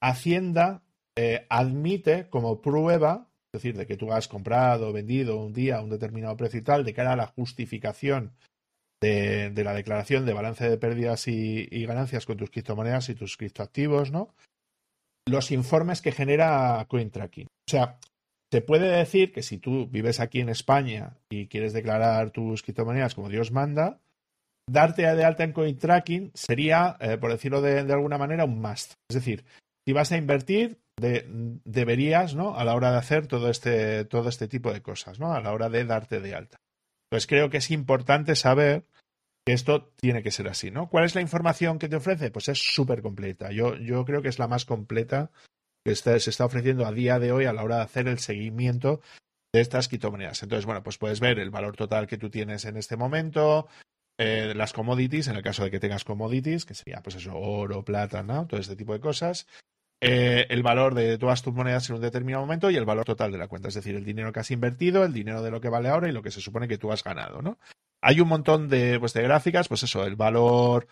Hacienda eh, admite como prueba, es decir, de que tú has comprado o vendido un día a un determinado precio y tal, de cara a la justificación de, la declaración de balance de pérdidas y, y, ganancias con tus criptomonedas y tus criptoactivos, ¿no? Los informes que genera CoinTracking. O sea, se puede decir que si tú vives aquí en España y quieres declarar tus criptomonedas como Dios manda, darte de alta en CoinTracking sería, eh, por decirlo de, alguna manera, un must. Es decir, si vas a invertir, deberías, ¿no? A la hora de hacer todo este, todo este tipo de cosas, ¿no? A la hora de darte de alta. Pues creo que es importante saber esto tiene que ser así, ¿no? ¿Cuál es la información que te ofrece? Pues es súper completa. Yo, yo creo que es la más completa que se está ofreciendo a día de hoy a la hora de hacer el seguimiento de estas criptomonedas. Entonces, bueno, pues puedes ver el valor total que tú tienes en este momento, eh, las commodities, en el caso de que tengas commodities, que sería pues eso, oro, plata, ¿no? Todo este tipo de cosas. Eh, el valor de todas tus monedas en un determinado momento y el valor total de la cuenta, es decir, el dinero que has invertido, el dinero de lo que vale ahora y lo que se supone que tú has ganado, ¿no? Hay un montón de, pues, de gráficas, pues eso, el valor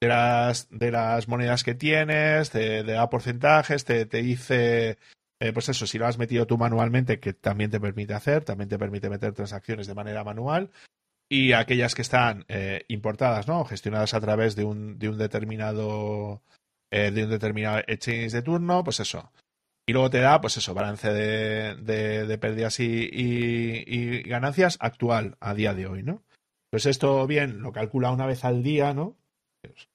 de las, de las monedas que tienes, te, da porcentajes, te, te dice, eh, pues eso, si lo has metido tú manualmente, que también te permite hacer, también te permite meter transacciones de manera manual, y aquellas que están eh, importadas, ¿no? Gestionadas a través de un, de un determinado eh, de un determinado exchange de turno, pues eso. Y luego te da, pues eso, balance de, de, pérdidas y, ganancias actual, a día de hoy, ¿no? Pues esto bien lo calcula una vez al día, ¿no? Pues,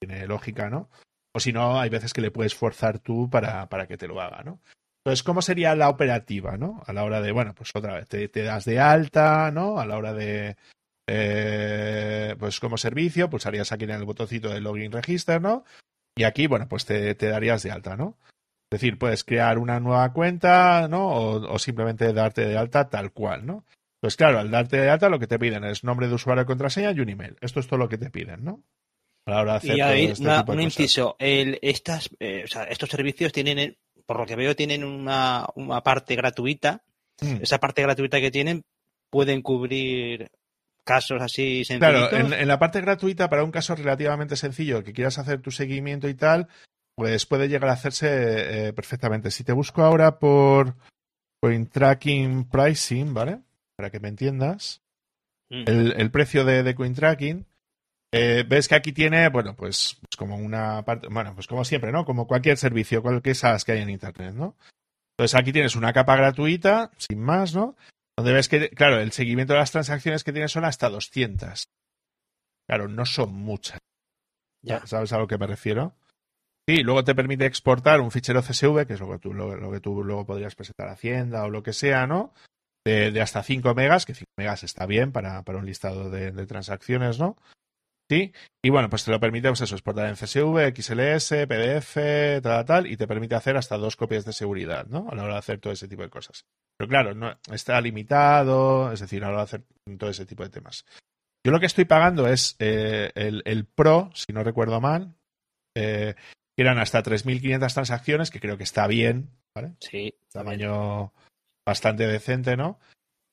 tiene lógica, ¿no? O si no, hay veces que le puedes forzar tú para, para que te lo haga, ¿no? Entonces, ¿cómo sería la operativa, ¿no? A la hora de, bueno, pues otra vez, te, das de alta, ¿no? A la hora de, eh, pues como servicio, pulsarías aquí en el botoncito de login register, ¿no? Y aquí, bueno, pues te, te darías de alta, ¿no? Es decir, puedes crear una nueva cuenta, ¿no? O, o, simplemente darte de alta tal cual, ¿no? Pues claro, al darte de alta lo que te piden es nombre de usuario, contraseña y un email. Esto es todo lo que te piden, ¿no? A la hora de hacer y ahí, este un inciso. El, estas, eh, o sea, estos servicios tienen, por lo que veo, tienen una, una parte gratuita. Mm. Esa parte gratuita que tienen pueden cubrir casos así sencillos. Claro, en, la parte gratuita, para un caso relativamente sencillo, que quieras hacer tu seguimiento y tal, pues puede llegar a hacerse eh, perfectamente. Si te busco ahora por Tracking Pricing, ¿vale? para que me entiendas, mm. el, precio de, de CoinTracking, eh, ves que aquí tiene, bueno, pues, pues, como una parte, bueno, pues como siempre, ¿no? Como cualquier servicio, cualquier SaaS que hay en Internet, ¿no? Entonces aquí tienes una capa gratuita, sin más, ¿no? Donde ves que, claro, el seguimiento de las transacciones que tienes son hasta 200. Claro, no son muchas. Ya. ¿Sabes a lo que me refiero? Sí, luego te permite exportar un fichero CSV, que es lo que tú, lo que tú luego podrías presentar a Hacienda o lo que sea, ¿no? de, hasta 5 megas, que 5 megas está bien para, para un listado de, transacciones, ¿no? Sí, y bueno, pues te lo permite, pues eso, exportar en CSV, XLS, PDF, tal, tal, y te permite hacer hasta dos copias de seguridad, ¿no? A la hora de hacer todo ese tipo de cosas. Pero claro, no, está limitado, es decir, a la hora de hacer todo ese tipo de temas. Yo lo que estoy pagando es eh, el, el, Pro, si no recuerdo mal, eh, eran hasta 3.500 transacciones, que creo que está bien, ¿vale? Sí. Tamaño bastante decente, ¿no?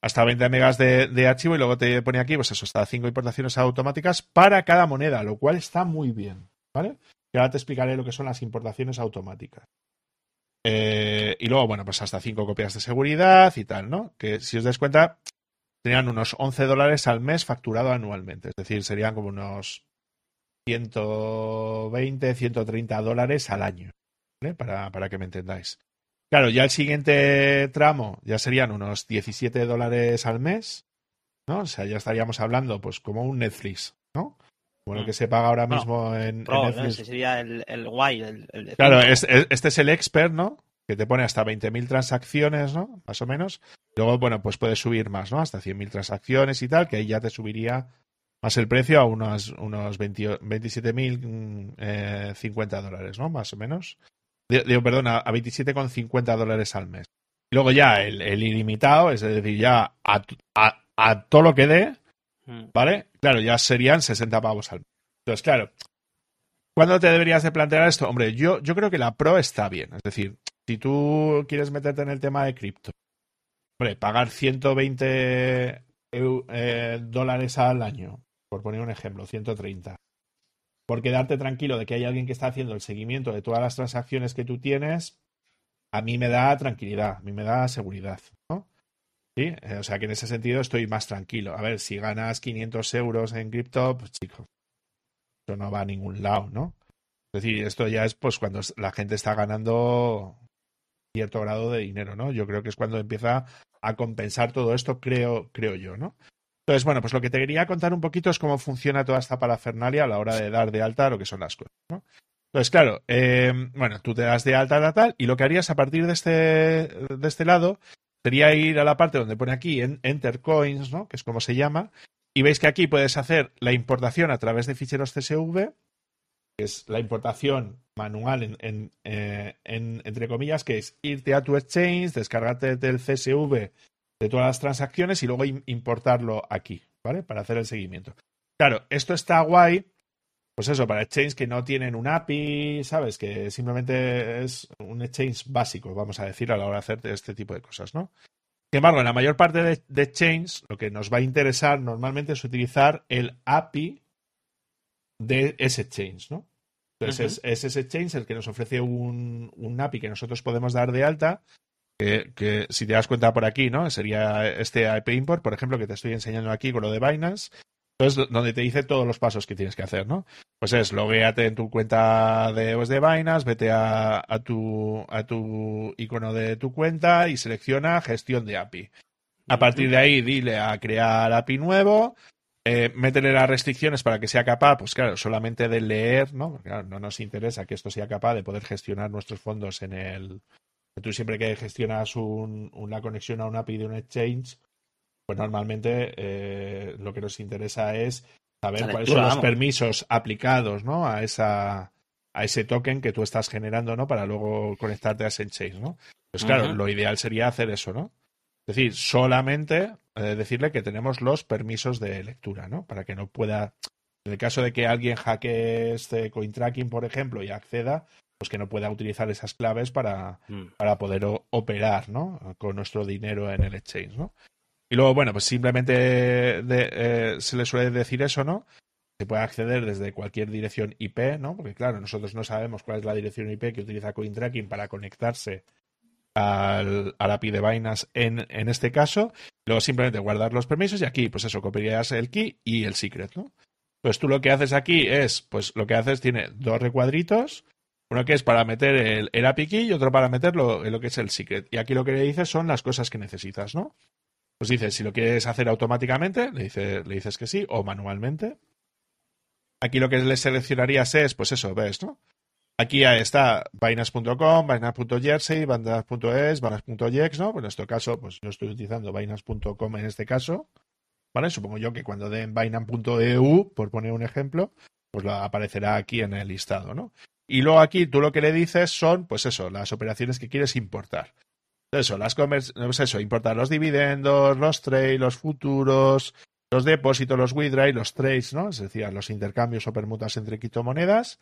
Hasta 20 megas de, archivo y luego te pone aquí, pues eso, hasta 5 importaciones automáticas para cada moneda, lo cual está muy bien, ¿vale? Y ahora te explicaré lo que son las importaciones automáticas. Eh, y luego, bueno, pues hasta 5 copias de seguridad y tal, ¿no? Que si os dais cuenta, serían unos 11 dólares al mes facturado anualmente. Es decir, serían como unos 120, 130 dólares al año. Para, para que me entendáis. Claro, ya el siguiente tramo ya serían unos 17 dólares al mes, ¿no? O sea, ya estaríamos hablando, pues, como un Netflix, ¿no? Lo Mm. que se paga ahora mismo en, en Pro, ¿no? Netflix. Ese sería el, el guay. El, Claro, es- es- este es el expert, ¿no? Que te pone hasta 20.000 transacciones, ¿no? Más o menos. Luego, bueno, pues puedes subir más, ¿no? Hasta 100.000 transacciones y tal, que ahí ya te subiría más el precio a unos, unos 20 27.050 eh, 50 dólares, ¿no? Más o menos. Digo, perdón, a, a 27,50 dólares al mes. Y luego ya el, el ilimitado, es decir, ya a, a- a todo lo que dé, Mm. ¿vale? Claro, ya serían 60 pavos al mes. Entonces, claro, ¿cuándo te deberías de plantear esto? Hombre, yo, yo creo que la Pro está bien. Es decir, si tú quieres meterte en el tema de cripto, hombre, pagar 120 eu- eh, dólares al año, por poner un ejemplo, 130, por quedarte tranquilo de que hay alguien que está haciendo el seguimiento de todas las transacciones que tú tienes, a mí me da tranquilidad, a mí me da seguridad, ¿no? Sí, eh, o sea que en ese sentido estoy más tranquilo. A ver, si ganas 500 euros en cripto, pues chicos, eso no va a ningún lado, ¿no? Es decir, esto ya es pues cuando la gente está ganando cierto grado de dinero, ¿no? Yo creo que es cuando empieza a compensar todo esto, creo, creo yo, ¿no? Entonces, bueno, pues lo que te quería contar un poquito es cómo funciona toda esta parafernalia a la hora de dar de alta lo que son las cosas, ¿no? Entonces, claro, eh, bueno, tú te das de alta la tal y lo que harías a partir de este, de este lado sería ir a la parte donde pone aquí en Enter Coins, ¿no? Que es como se llama, y veis que aquí puedes hacer la importación a través de ficheros CSV, que es la importación manual en, en, eh, en- entre comillas, que es irte a tu exchange, descargarte del CSV de todas las transacciones y luego im- importarlo aquí, ¿vale? Para hacer el seguimiento. Claro, esto está guay, pues eso, para exchange que no tienen un API, ¿sabes? Que simplemente es un exchange básico, vamos a decir, a la hora de hacer este tipo de cosas, ¿no? Sin embargo, en la mayor parte de, de exchange, lo que nos va a interesar normalmente es utilizar el API de ese exchange, ¿no? Entonces, es ese exchange el que nos ofrece un, un API que nosotros podemos dar de alta, que, si te das cuenta por aquí, ¿no? Sería este API import, por ejemplo, que te estoy enseñando aquí con lo de Binance. Entonces, donde te dice todos los pasos que tienes que hacer, ¿no? Pues es, loguéate en tu cuenta de, pues de Binance, vete a, tu, a tu icono de tu cuenta y selecciona gestión de API. A partir de ahí, dile a crear API nuevo, eh, métele las restricciones para que sea capaz, pues claro, solamente de leer, ¿no? Porque, no nos interesa que esto sea capaz de poder gestionar nuestros fondos en el. Tú siempre que gestionas un, una conexión a un API de un exchange, pues normalmente eh, lo que nos interesa es saber cuáles son los permisos aplicados, ¿no? A esa a ese token que tú estás generando, ¿no? Para luego conectarte a ese exchange, ¿no? Pues claro, lo ideal sería hacer eso, ¿no? Es decir, solamente eh, decirle que tenemos los permisos de lectura, ¿no? Para que no pueda, en el caso de que alguien hackee este CoinTracking, por ejemplo, y acceda, pues que no pueda utilizar esas claves para, Mm. para poder operar, ¿no? Con nuestro dinero en el exchange, ¿no? Y luego, bueno, pues simplemente de- eh, se le suele decir eso, ¿no? Se puede acceder desde cualquier dirección IP, ¿no? Porque claro, nosotros no sabemos cuál es la dirección IP que utiliza CoinTracking para conectarse al, al API de Binance en, en este caso. Luego simplemente guardar los permisos y aquí, pues eso, copiarías el key y el secret, ¿no? Pues tú lo que haces aquí es, pues lo que haces tiene dos recuadritos, uno que es para meter el, el API key y otro para meter lo, lo que es el secret. Y aquí lo que le dices son las cosas que necesitas, ¿no? Pues dices, si lo quieres hacer automáticamente, le, dice, le dices que sí, o manualmente. Aquí lo que le seleccionarías es, pues eso, ves, ¿no? Aquí está Binance.com, Binance.jersey, Binance.es, Binance.jex, ¿no? Pues en nuestro caso, pues yo estoy utilizando Binance.com en este caso, ¿vale? Supongo yo que cuando den Binance.eu, por poner un ejemplo, pues lo aparecerá aquí en el listado, ¿no? Y luego aquí tú lo que le dices son, pues eso, las operaciones que quieres importar. Eso, las pues eso, importar los dividendos, los trades, los futuros, los depósitos, los withdraw y los trades, ¿no? Es decir, los intercambios o permutas entre criptomonedas.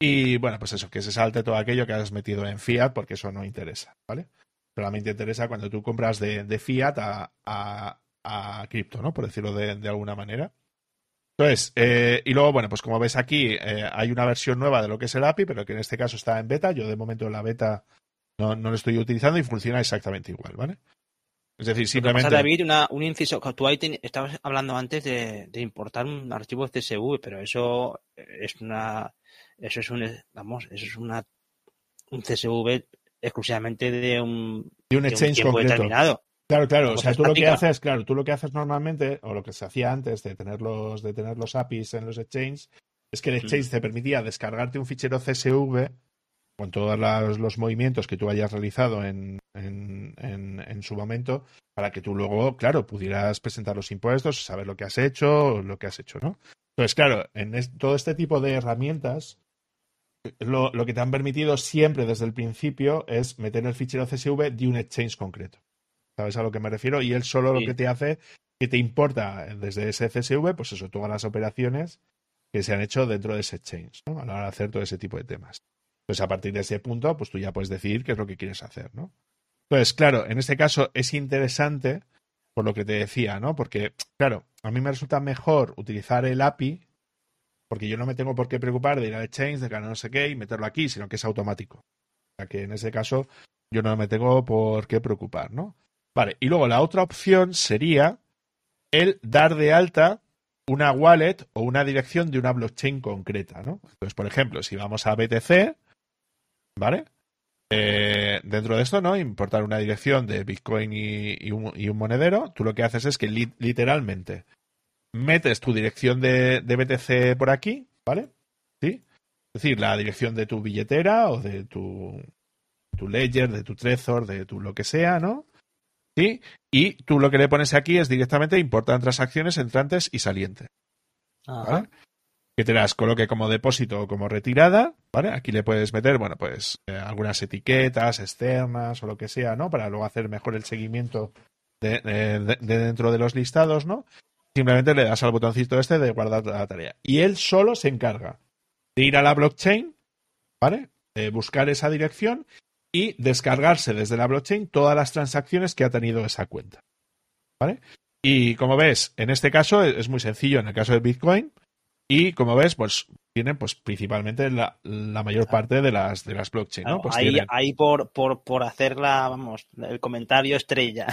Y bueno, pues eso, que se salte todo aquello que has metido en fiat, porque eso no interesa, ¿vale? Solamente interesa cuando tú compras de, de fiat a, a, a cripto, ¿no? Por decirlo de, de alguna manera. Entonces, eh, y luego, bueno, pues como ves aquí, eh, hay una versión nueva de lo que es el API, pero que en este caso está en beta. Yo de momento la beta no, no lo estoy utilizando y funciona exactamente igual, ¿vale? Es decir, simplemente. Pasa, David, una, un inciso. Tú ahí estabas hablando antes de, de, importar un archivo CSV, pero eso es una. Eso es un. Vamos, eso es una. Un CSV exclusivamente de un. De un exchange tiempo concreto. determinado. Claro, claro. O sea, tú lo que haces, claro, tú lo que haces normalmente, o lo que se hacía antes de tener los, de tener los APIs en los exchanges, es que el exchange te permitía descargarte un fichero CSV con todos los, los movimientos que tú hayas realizado en, en, en, en, su momento, para que tú luego, claro, pudieras presentar los impuestos, saber lo que has hecho, lo que has hecho, ¿no? Entonces, claro, en es, todo este tipo de herramientas, lo, lo, que te han permitido siempre desde el principio es meter el fichero CSV de un exchange concreto. ¿Sabes a lo que me refiero? Y él solo sí. lo que te hace, que te importa desde ese CSV, pues eso, todas las operaciones que se han hecho dentro de ese exchange, ¿no? A la hora de hacer todo ese tipo de temas. Entonces, a partir de ese punto, pues tú ya puedes decidir qué es lo que quieres hacer, ¿no? Entonces, claro, en este caso es interesante por lo que te decía, ¿no? Porque, claro, a mí me resulta mejor utilizar el API porque yo no me tengo por qué preocupar de ir al exchange, de ganar no sé qué y meterlo aquí, sino que es automático. O sea que en ese caso yo no me tengo por qué preocupar, ¿no? Vale, y luego la otra opción sería el dar de alta una wallet o una dirección de una blockchain concreta, ¿no? Entonces, por ejemplo, si vamos a BTC, ¿vale? Eh, dentro de esto, ¿no? Importar una dirección de Bitcoin y, un, monedero, tú lo que haces es que li literalmente metes tu dirección de, de, BTC por aquí, ¿vale? ¿Sí? Es decir, la dirección de tu billetera o de tu, tu ledger, de tu Trezor, de tu lo que sea, ¿no? ¿Sí? Y tú lo que le pones aquí es directamente importar transacciones entrantes y salientes. ¿vale? Que te las coloque como depósito o como retirada, ¿vale? Aquí le puedes meter, bueno, pues eh, algunas etiquetas externas o lo que sea, ¿no? Para luego hacer mejor el seguimiento de, de, de dentro de los listados, ¿no? Simplemente le das al botoncito este de guardar la tarea. Y él solo se encarga de ir a la blockchain, ¿vale? De buscar esa dirección y descargarse desde la blockchain todas las transacciones que ha tenido esa cuenta. ¿Vale? Y como ves, en este caso es muy sencillo, en el caso de Bitcoin, y como ves, pues tienen pues principalmente la, la mayor parte de las de las blockchain, ¿no? Pues ahí, tienen... ahí por, por, por hacerla, vamos, el comentario estrella.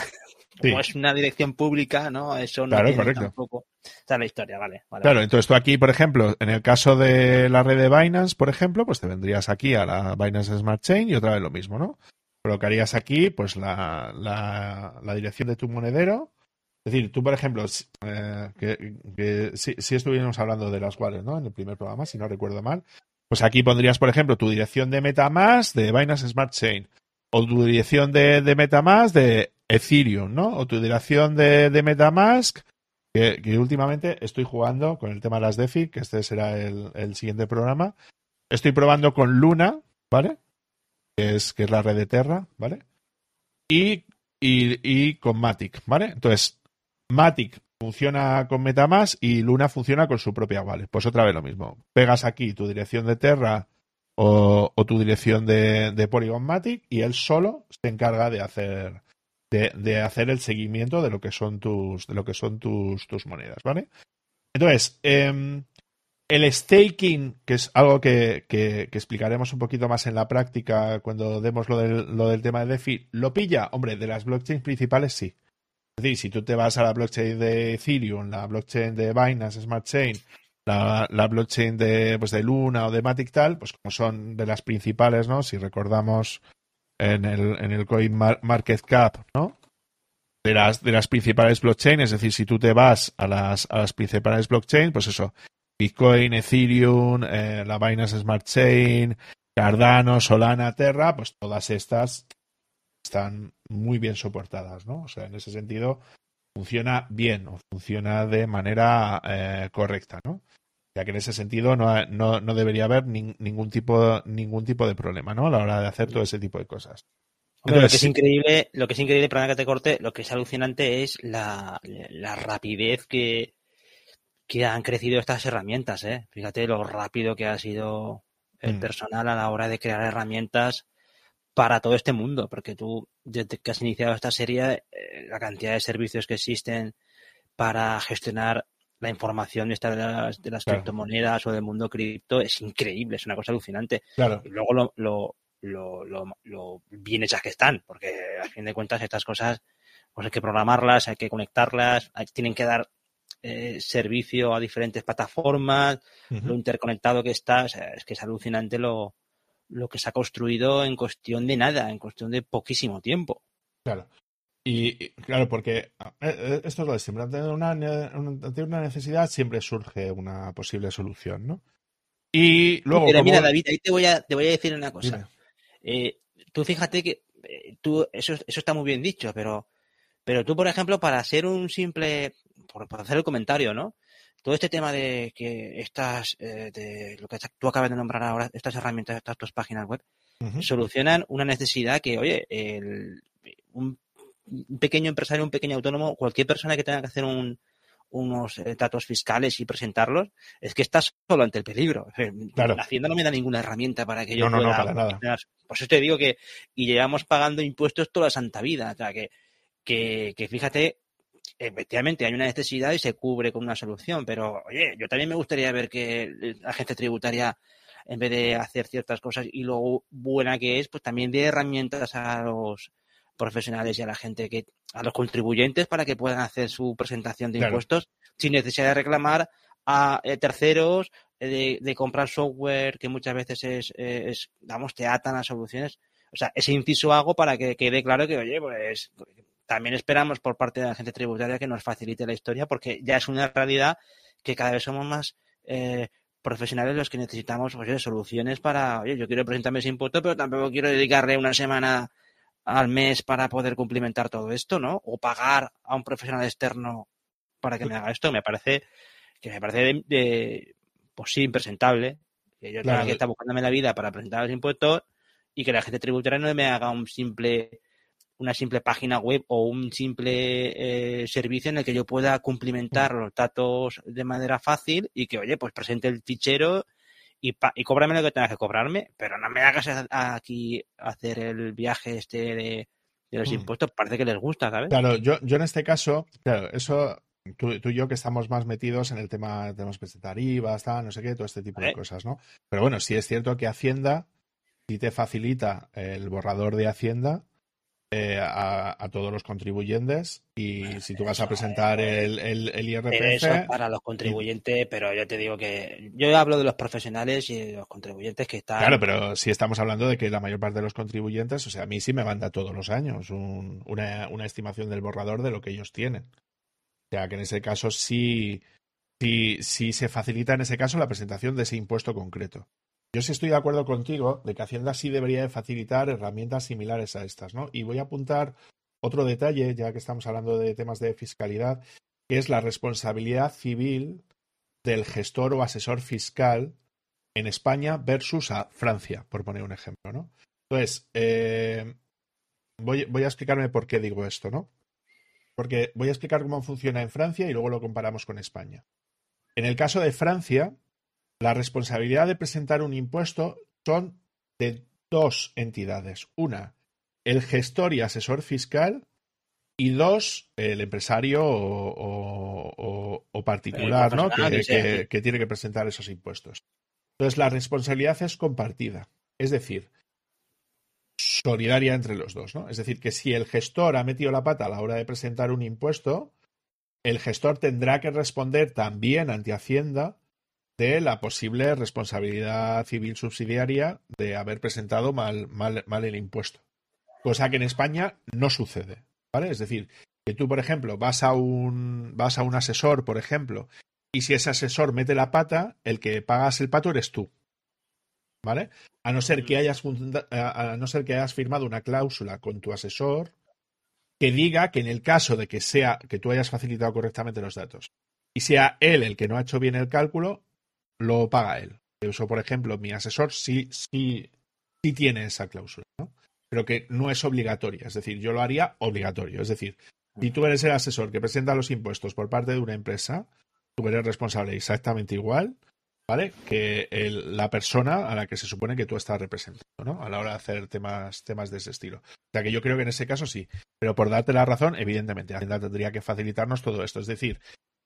Como sí. es una dirección pública, ¿no? Eso no claro, tiene correcto. tampoco. Esta es la historia, vale, vale. Claro, entonces tú aquí, por ejemplo, en el caso de la red de Binance, por ejemplo, pues te vendrías aquí a la Binance Smart Chain y otra vez lo mismo, ¿no? Colocarías aquí, pues, la, la, la dirección de tu monedero. Es decir, tú, por ejemplo, eh, que, que si, si, estuviéramos hablando de las wallets, ¿no? En el primer programa, si no recuerdo mal. Pues aquí pondrías, por ejemplo, tu dirección de MetaMask de Binance Smart Chain. O tu dirección de, de MetaMask de Ethereum, ¿no? O tu dirección de, Metamask, que, últimamente estoy jugando con el tema de las DeFi, que este será el, siguiente programa. Estoy probando con Luna, ¿vale? Que es, que es la red de Terra, ¿vale? Y, y, y con Matic, ¿vale? Entonces, Matic funciona con Metamask y Luna funciona con su propia wallet. Pues otra vez lo mismo. Pegas aquí tu dirección de Terra o, o tu dirección de, de Polygon Matic y él solo se encarga de hacer de, hacer el seguimiento de lo que son tus de lo que son tus, tus monedas, ¿vale? Entonces, eh, el staking, que es algo que, que, que, explicaremos un poquito más en la práctica cuando demos lo del, lo del tema de DeFi, ¿lo pilla? Hombre, de las blockchains principales sí. Es decir, si tú te vas a la blockchain de Ethereum, la blockchain de Binance Smart Chain, la, la blockchain de, pues de Luna o de Matic tal, pues como son de las principales, ¿no? Si recordamos en el, en el Coin Market Cap, ¿no? De las, de las principales blockchains, es decir, si tú te vas a las, a las principales blockchains, pues eso, Bitcoin, Ethereum, eh, la Binance Smart Chain, Cardano, Solana, Terra, pues todas estas están muy bien soportadas, ¿no? O sea, en ese sentido funciona bien o funciona de manera eh, correcta, ¿no? Ya que en ese sentido no, no, no debería haber ni, ningún, tipo, ningún tipo de problema, ¿no? A la hora de hacer todo ese tipo de cosas. Hombre, Entonces, lo que es increíble, lo que es increíble, perdona que te corte, lo que es alucinante es la, la rapidez que, que han crecido estas herramientas, ¿eh? Fíjate lo rápido que ha sido el mm. personal a la hora de crear herramientas para todo este mundo, porque tú, desde que has iniciado esta serie, eh, la cantidad de servicios que existen para gestionar la información esta de las, de las claro. criptomonedas o del mundo cripto es increíble, es una cosa alucinante. Claro. Y luego lo, lo, lo, lo, bien hechas que están, porque a fin de cuentas estas cosas pues hay que programarlas, hay que conectarlas, tienen que dar eh, servicio a diferentes plataformas, lo interconectado que está, es que es alucinante lo, lo que se ha construido en cuestión de nada, en cuestión de poquísimo tiempo. Claro. Y, claro, porque eh, eh, esto es lo de siempre. Ante una, ante una necesidad siempre surge una posible solución, ¿no? Y luego. mira, David, ahí te voy a, te voy a decir una cosa. Eh, tú fíjate que tú, eso, eso está muy bien dicho, pero, pero tú, por ejemplo, para hacer un simple. Por, hacer el comentario, ¿no? Todo este tema de que estas, de lo que tú acabas de nombrar ahora, estas herramientas, estas tus páginas web, solucionan una necesidad que, oye, el, un un pequeño empresario, un pequeño autónomo, cualquier persona que tenga que hacer unos eh, datos fiscales y presentarlos, es que está solo ante el peligro. La Hacienda no me da ninguna herramienta para que yo no, pueda... No, para nada. Por eso te digo que... Y llevamos pagando impuestos toda la santa vida. O sea, que, que, que fíjate, efectivamente hay una necesidad y se cubre con una solución, pero oye, yo también me gustaría ver que la agencia tributaria, en vez de hacer ciertas cosas y lo buena que es, pues también dé herramientas a los profesionales y a la gente que, a los contribuyentes para que puedan hacer su presentación de impuestos sin necesidad de reclamar a eh, terceros, eh, de, comprar software que muchas veces es, es, vamos, te atan a soluciones. O sea, ese inciso hago para que quede claro que, oye, pues también esperamos por parte de la gente tributaria que nos facilite la historia porque ya es una realidad que cada vez somos más eh, profesionales los que necesitamos pues, soluciones para, oye, yo quiero presentarme ese impuesto, pero tampoco quiero dedicarle una semana al mes para poder cumplimentar todo esto, ¿no? O pagar a un profesional externo para que me haga esto, me parece que me parece de, pues sí, impresentable. Que yo tenga que estar buscándome la vida para presentar los impuestos y que la gente tributaria no me haga un simple una simple página web o un simple eh, servicio en el que yo pueda cumplimentar los datos de manera fácil y que, oye, pues presente el fichero y, y cóbrame lo que tengas que cobrarme, pero no me hagas aquí hacer el viaje este de, los mm. impuestos, parece que les gusta, ¿sabes? Claro, yo, yo en este caso, claro, eso Tú, y yo que estamos más metidos en el tema, tenemos que presentar IVA, no sé qué, todo este tipo de cosas, ¿no? Pero bueno, sí es cierto que Hacienda, si te facilita el borrador de Hacienda, eh, a, todos los contribuyentes y si tú vas a presentar el, el, IRPF... Eso para los contribuyentes, pero yo te digo que yo hablo de los profesionales y de los contribuyentes que están... Claro, pero si estamos hablando de que la mayor parte de los contribuyentes, o sea, a mí sí me manda todos los años una, una, estimación del borrador de lo que ellos tienen. O sea, que en ese caso sí, sí, sí se facilita en ese caso la presentación de ese impuesto concreto. Yo sí estoy de acuerdo contigo de que Hacienda sí debería de facilitar herramientas similares a estas, ¿no? Y voy a apuntar otro detalle, ya que estamos hablando de temas de fiscalidad, que es la responsabilidad civil del gestor o asesor fiscal en España versus a Francia, por poner un ejemplo, ¿no? Entonces, eh, voy, voy a explicarme por qué digo esto, ¿no? Porque voy a explicar cómo funciona en Francia y luego lo comparamos con España. En el caso de Francia, la responsabilidad de presentar un impuesto son de dos entidades. Una, el gestor y asesor fiscal y dos, el empresario o, particular, ¿no? Que, que, tiene que presentar esos impuestos. Entonces, la responsabilidad es compartida, es decir, solidaria entre los dos, ¿no? Es decir, que si el gestor ha metido la pata a la hora de presentar un impuesto, el gestor tendrá que responder también ante Hacienda la posible responsabilidad civil subsidiaria de haber presentado mal, mal, mal el impuesto. Cosa que en España no sucede. ¿Vale? Es decir, que tú, por ejemplo, vas a un, vas a un asesor, por ejemplo, y si ese asesor mete la pata, el que pagas el pato eres tú. ¿Vale? A no ser que hayas, a no ser que hayas firmado una cláusula con tu asesor que diga que en el caso de que sea que tú hayas facilitado correctamente los datos y sea él el que no ha hecho bien el cálculo, lo paga él. Eso, por ejemplo, mi asesor sí, sí, sí tiene esa cláusula, pero que no es obligatoria. Es decir, yo lo haría obligatorio. Es decir, si tú eres el asesor que presenta los impuestos por parte de una empresa, tú eres responsable exactamente igual, ¿vale? Que la persona a la que se supone que tú estás representando, ¿no? A la hora de hacer temas, temas de ese estilo. O sea que yo creo que en ese caso sí. Pero por darte la razón, evidentemente, Hacienda tendría que facilitarnos todo esto. Es decir,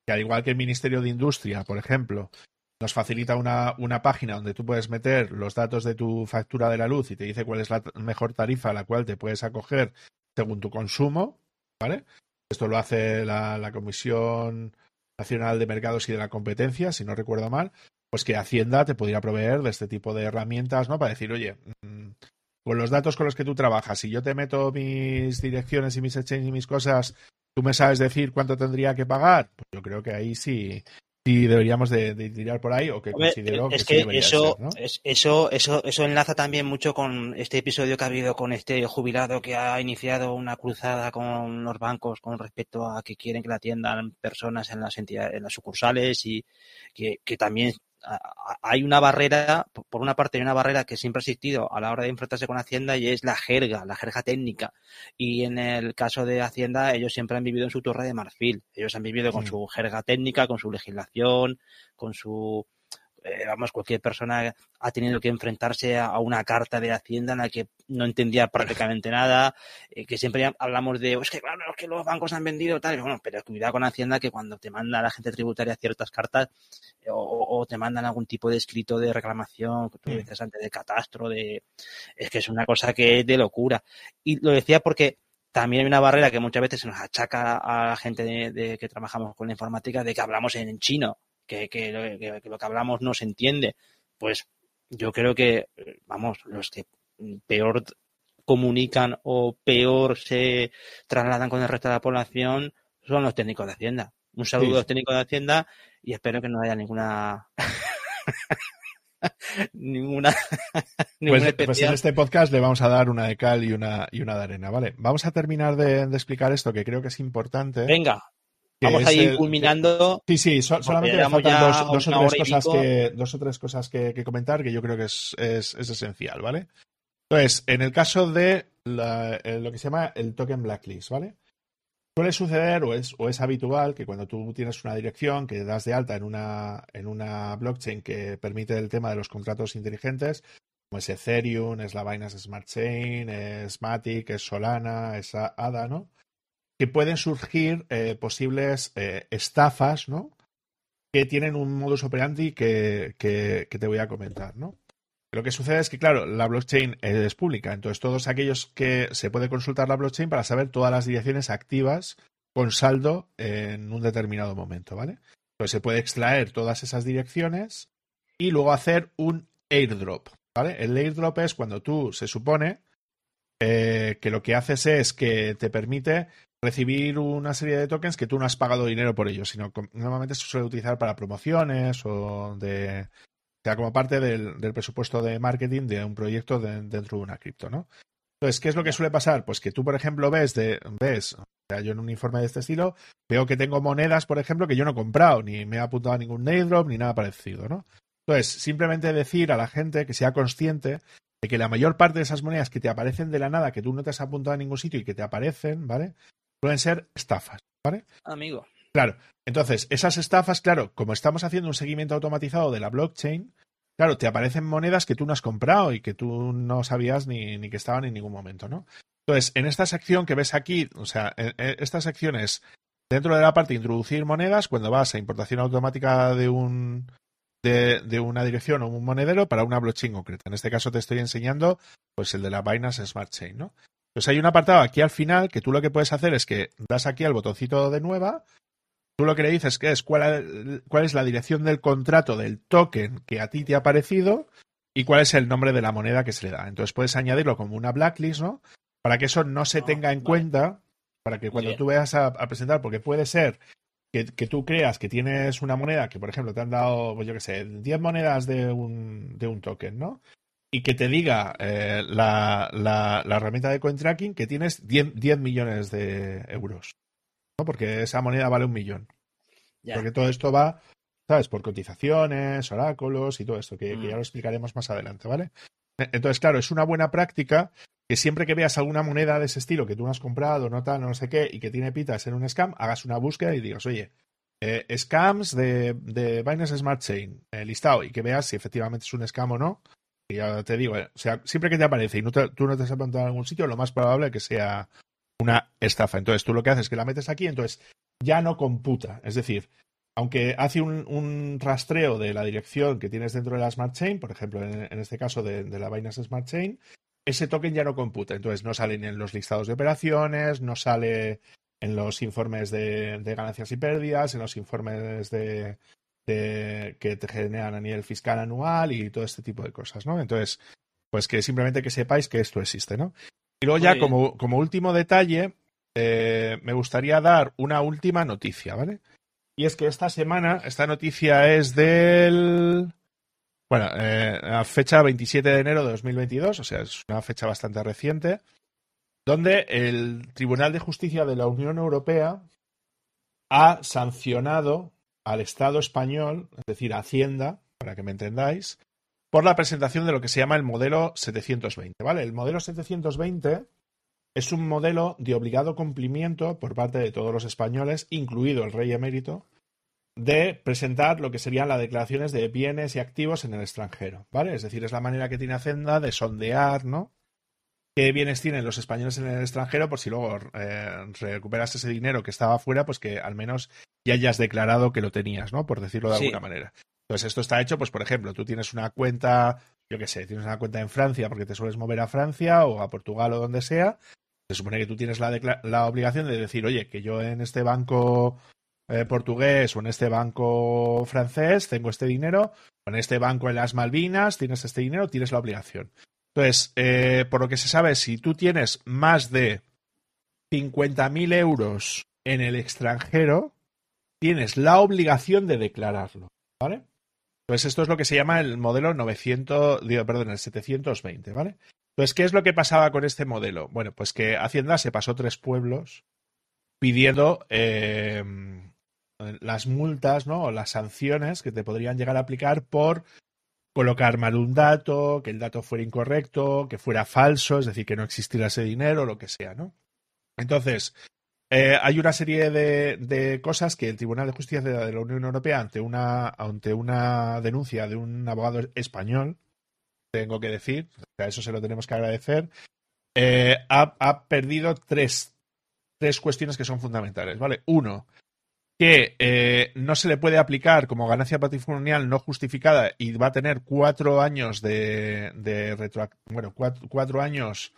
que al igual que el Ministerio de Industria, por ejemplo, nos facilita una, una, página donde tú puedes meter los datos de tu factura de la luz y te dice cuál es la mejor tarifa a la cual te puedes acoger según tu consumo, ¿vale? Esto lo hace la, Comisión Nacional de Mercados y de la Competencia, si no recuerdo mal, pues que Hacienda te podría proveer de este tipo de herramientas, ¿no? Para decir, oye, mm, con los datos con los que tú trabajas, si yo te meto mis direcciones y mis exchanges y mis cosas, ¿tú me sabes decir cuánto tendría que pagar? Pues yo creo que ahí sí, sí deberíamos de, tirar por ahí o que considero es que, eso, eso, eso, eso enlaza también mucho con este episodio que ha habido con este jubilado que ha iniciado una cruzada con los bancos con respecto a que quieren que la atiendan personas en las entidades, en las sucursales y que, que también hay una barrera, por una parte hay una barrera que siempre ha existido a la hora de enfrentarse con Hacienda y es la jerga, la jerga técnica. Y en el caso de Hacienda, ellos siempre han vivido en su torre de marfil. Ellos han vivido con su jerga técnica, con su legislación, con su eh, vamos, cualquier persona ha tenido que enfrentarse a, una carta de Hacienda en la que no entendía prácticamente nada, eh, que siempre hablamos de, es que claro, es que los bancos han vendido tal, bueno, pero cuidado con Hacienda que cuando te manda la gente tributaria ciertas cartas eh, o, te mandan algún tipo de escrito de reclamación, que tú mm. dices antes de catastro, de, es que es una cosa que es de locura. Y lo decía porque también hay una barrera que muchas veces se nos achaca a la gente de, que trabajamos con la informática de que hablamos en chino que, lo que hablamos no se entiende, pues yo creo que, vamos, los que peor comunican o peor se trasladan con el resto de la población son los técnicos de Hacienda. Un saludo a los técnicos de Hacienda y espero que no haya ninguna ninguna, pues, pues, en este podcast le vamos a dar una de cal y una y una de arena, ¿vale? Vamos a terminar de, de explicar esto que creo que es importante. Venga. Vamos a ir culminando. Sí, sí, solamente me faltan dos, o tres cosas que, dos o tres cosas que, comentar que yo creo que es, es, esencial, ¿vale? Entonces, en el caso de eh, lo que se llama el token blacklist, ¿vale? Suele suceder o es, o es habitual que cuando tú tienes una dirección que das de alta en una, en una blockchain que permite el tema de los contratos inteligentes, como es Ethereum, es la Binance Smart Chain, es Matic, es Solana, es ADA, ¿no? Que pueden surgir eh, posibles eh, estafas, ¿no? Que tienen un modus operandi que, que, te voy a comentar, ¿no? Lo que sucede es que, claro, la blockchain es pública, entonces todos aquellos que se puede consultar la blockchain para saber todas las direcciones activas con saldo en un determinado momento, ¿vale? Entonces se puede extraer todas esas direcciones y luego hacer un airdrop, ¿vale? El airdrop es cuando tú se supone eh, que lo que haces es que te permite recibir una serie de tokens que tú no has pagado dinero por ellos, sino que normalmente se suele utilizar para promociones o de sea como parte del, presupuesto de marketing de un proyecto dentro de una cripto, ¿no? Entonces, ¿qué es lo que suele pasar? Pues que tú, por ejemplo, ves de ves, o sea, yo en un informe de este estilo veo que tengo monedas, por ejemplo, que yo no he comprado, ni me he apuntado a ningún drop ni nada parecido, ¿no? Entonces, simplemente decir a la gente que sea consciente de que la mayor parte de esas monedas que te aparecen de la nada, que tú no te has apuntado a ningún sitio y que te aparecen, ¿vale? Pueden ser estafas, ¿vale? Amigo. Claro. Entonces, esas estafas, claro, como estamos haciendo un seguimiento automatizado de la blockchain, claro, te aparecen monedas que tú no has comprado y que tú no sabías ni, ni que estaban en ningún momento, ¿no? Entonces, en esta sección que ves aquí, o sea, esta sección es dentro de la parte de introducir monedas, cuando vas a importación automática de un de, de, una dirección o un monedero para una blockchain concreta. En este caso te estoy enseñando pues el de la Binance Smart Chain, ¿no? Pues hay un apartado aquí al final que tú lo que puedes hacer es que das aquí al botoncito de nueva, tú lo que le dices que es cuál, cuál es la dirección del contrato del token que a ti te ha parecido y cuál es el nombre de la moneda que se le da. Entonces puedes añadirlo como una blacklist, ¿no? Para que eso no se ah, tenga en cuenta, para que cuando tú veas a, presentar, porque puede ser que, tú creas que tienes una moneda que, por ejemplo, te han dado, pues yo qué sé, 10 monedas de un, de un token, ¿no? Y que te diga eh, la, la, herramienta de coin tracking que tienes 10, 10 millones de euros. ¿no? Porque esa moneda vale un millón. Porque todo esto va, ¿sabes? Por cotizaciones, oráculos y todo esto, que, ya mm. lo explicaremos más adelante, ¿vale? E, entonces, claro, es una buena práctica que siempre que veas alguna moneda de ese estilo que tú no has comprado, no tal, no sé qué, y que tiene pitas en un scam, hagas una búsqueda y digas, oye, eh, scams de, de Binance Smart Chain, eh, listado, y que veas si efectivamente es un scam o no, ya te digo, eh, o sea, siempre que te aparece y no tú no te has apuntado en algún sitio, lo más probable es que sea una estafa. Entonces tú lo que haces es que la metes aquí, entonces ya no computa. Es decir, aunque hace un, rastreo de la dirección que tienes dentro de la Smart Chain, por ejemplo, en, este caso de, la Binance Smart Chain, ese token ya no computa. Entonces no sale ni en los listados de operaciones, no sale en los informes de, ganancias y pérdidas, en los informes de, que te generan a nivel fiscal anual y todo este tipo de cosas, ¿no? Entonces, pues que simplemente que sepáis que esto existe, ¿no? Y luego ya como, como último detalle, eh, me gustaría dar una última noticia, ¿vale? Y es que esta semana, esta noticia es del... Bueno, eh, a fecha 27 de enero de 2022, o sea, es una fecha bastante reciente donde el Tribunal de Justicia de la Unión Europea ha sancionado al Estado español, es decir, a Hacienda, para que me entendáis, por la presentación de lo que se llama el modelo 720. ¿vale? El modelo 720 es un modelo de obligado cumplimiento por parte de todos los españoles, incluido el rey emérito, de presentar lo que serían las declaraciones de bienes y activos en el extranjero, ¿vale? Es decir, es la manera que tiene Hacienda de sondear, ¿no? Qué bienes tienen los españoles en el extranjero, por si luego eh, recuperas ese dinero que estaba fuera, pues que al menos ya hayas declarado que lo tenías, ¿no? Por decirlo de alguna manera. Entonces, esto está hecho, pues, por ejemplo, tú tienes una cuenta, yo qué sé, tienes una cuenta en Francia porque te sueles mover a Francia o a Portugal o donde sea. Se supone que tú tienes la, la obligación de decir, oye, que yo en este banco eh, portugués o en este banco francés tengo este dinero, o en este banco en las Malvinas tienes este dinero, tienes la obligación. Entonces, eh, por lo que se sabe, si tú tienes más de 50.000 euros en el extranjero, tienes la obligación de declararlo, ¿vale? Entonces, esto es lo que se llama el modelo 900, digo, perdón, el 720, ¿vale? Entonces, ¿qué es lo que pasaba con este modelo? Bueno, pues que Hacienda se pasó tres pueblos pidiendo eh, las multas, ¿no? O las sanciones que te podrían llegar a aplicar por colocar mal un dato, que el dato fuera incorrecto, que fuera falso, es decir, que no existiera ese dinero, lo que sea, ¿no? Entonces, eh, hay una serie de, cosas que el Tribunal de Justicia de la Unión Europea, ante una, ante una denuncia de un abogado español, tengo que decir, a eso se lo tenemos que agradecer, eh, ha, ha, perdido tres, tres cuestiones que son fundamentales, ¿vale? Uno, que eh, no se le puede aplicar como ganancia patrimonial no justificada y va a tener cuatro años de, de bueno, cuatro, años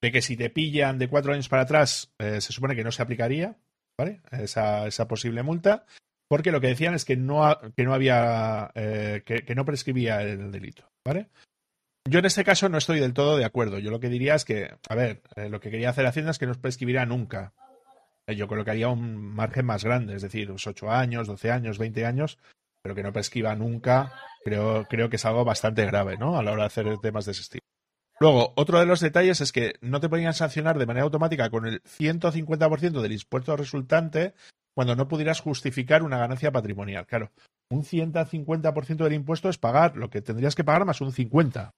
de que si te pillan de cuatro años para atrás eh, se supone que no se aplicaría, ¿vale? Esa, esa posible multa, porque lo que decían es que no, que no había, eh, que, que, no prescribía el delito, ¿vale? Yo en este caso no estoy del todo de acuerdo. Yo lo que diría es que, a ver, lo que quería hacer Hacienda es que no prescribiría nunca. Eh, yo colocaría un margen más grande, es decir, unos 8 años, 12 años, 20 años, pero que no prescriba nunca, creo, creo que es algo bastante grave, ¿no? A la hora de hacer temas de ese estilo. Luego, otro de los detalles es que no te podían sancionar de manera automática con el 150% del impuesto resultante cuando no pudieras justificar una ganancia patrimonial. Claro, un 150% del impuesto es pagar lo que tendrías que pagar más un 50%.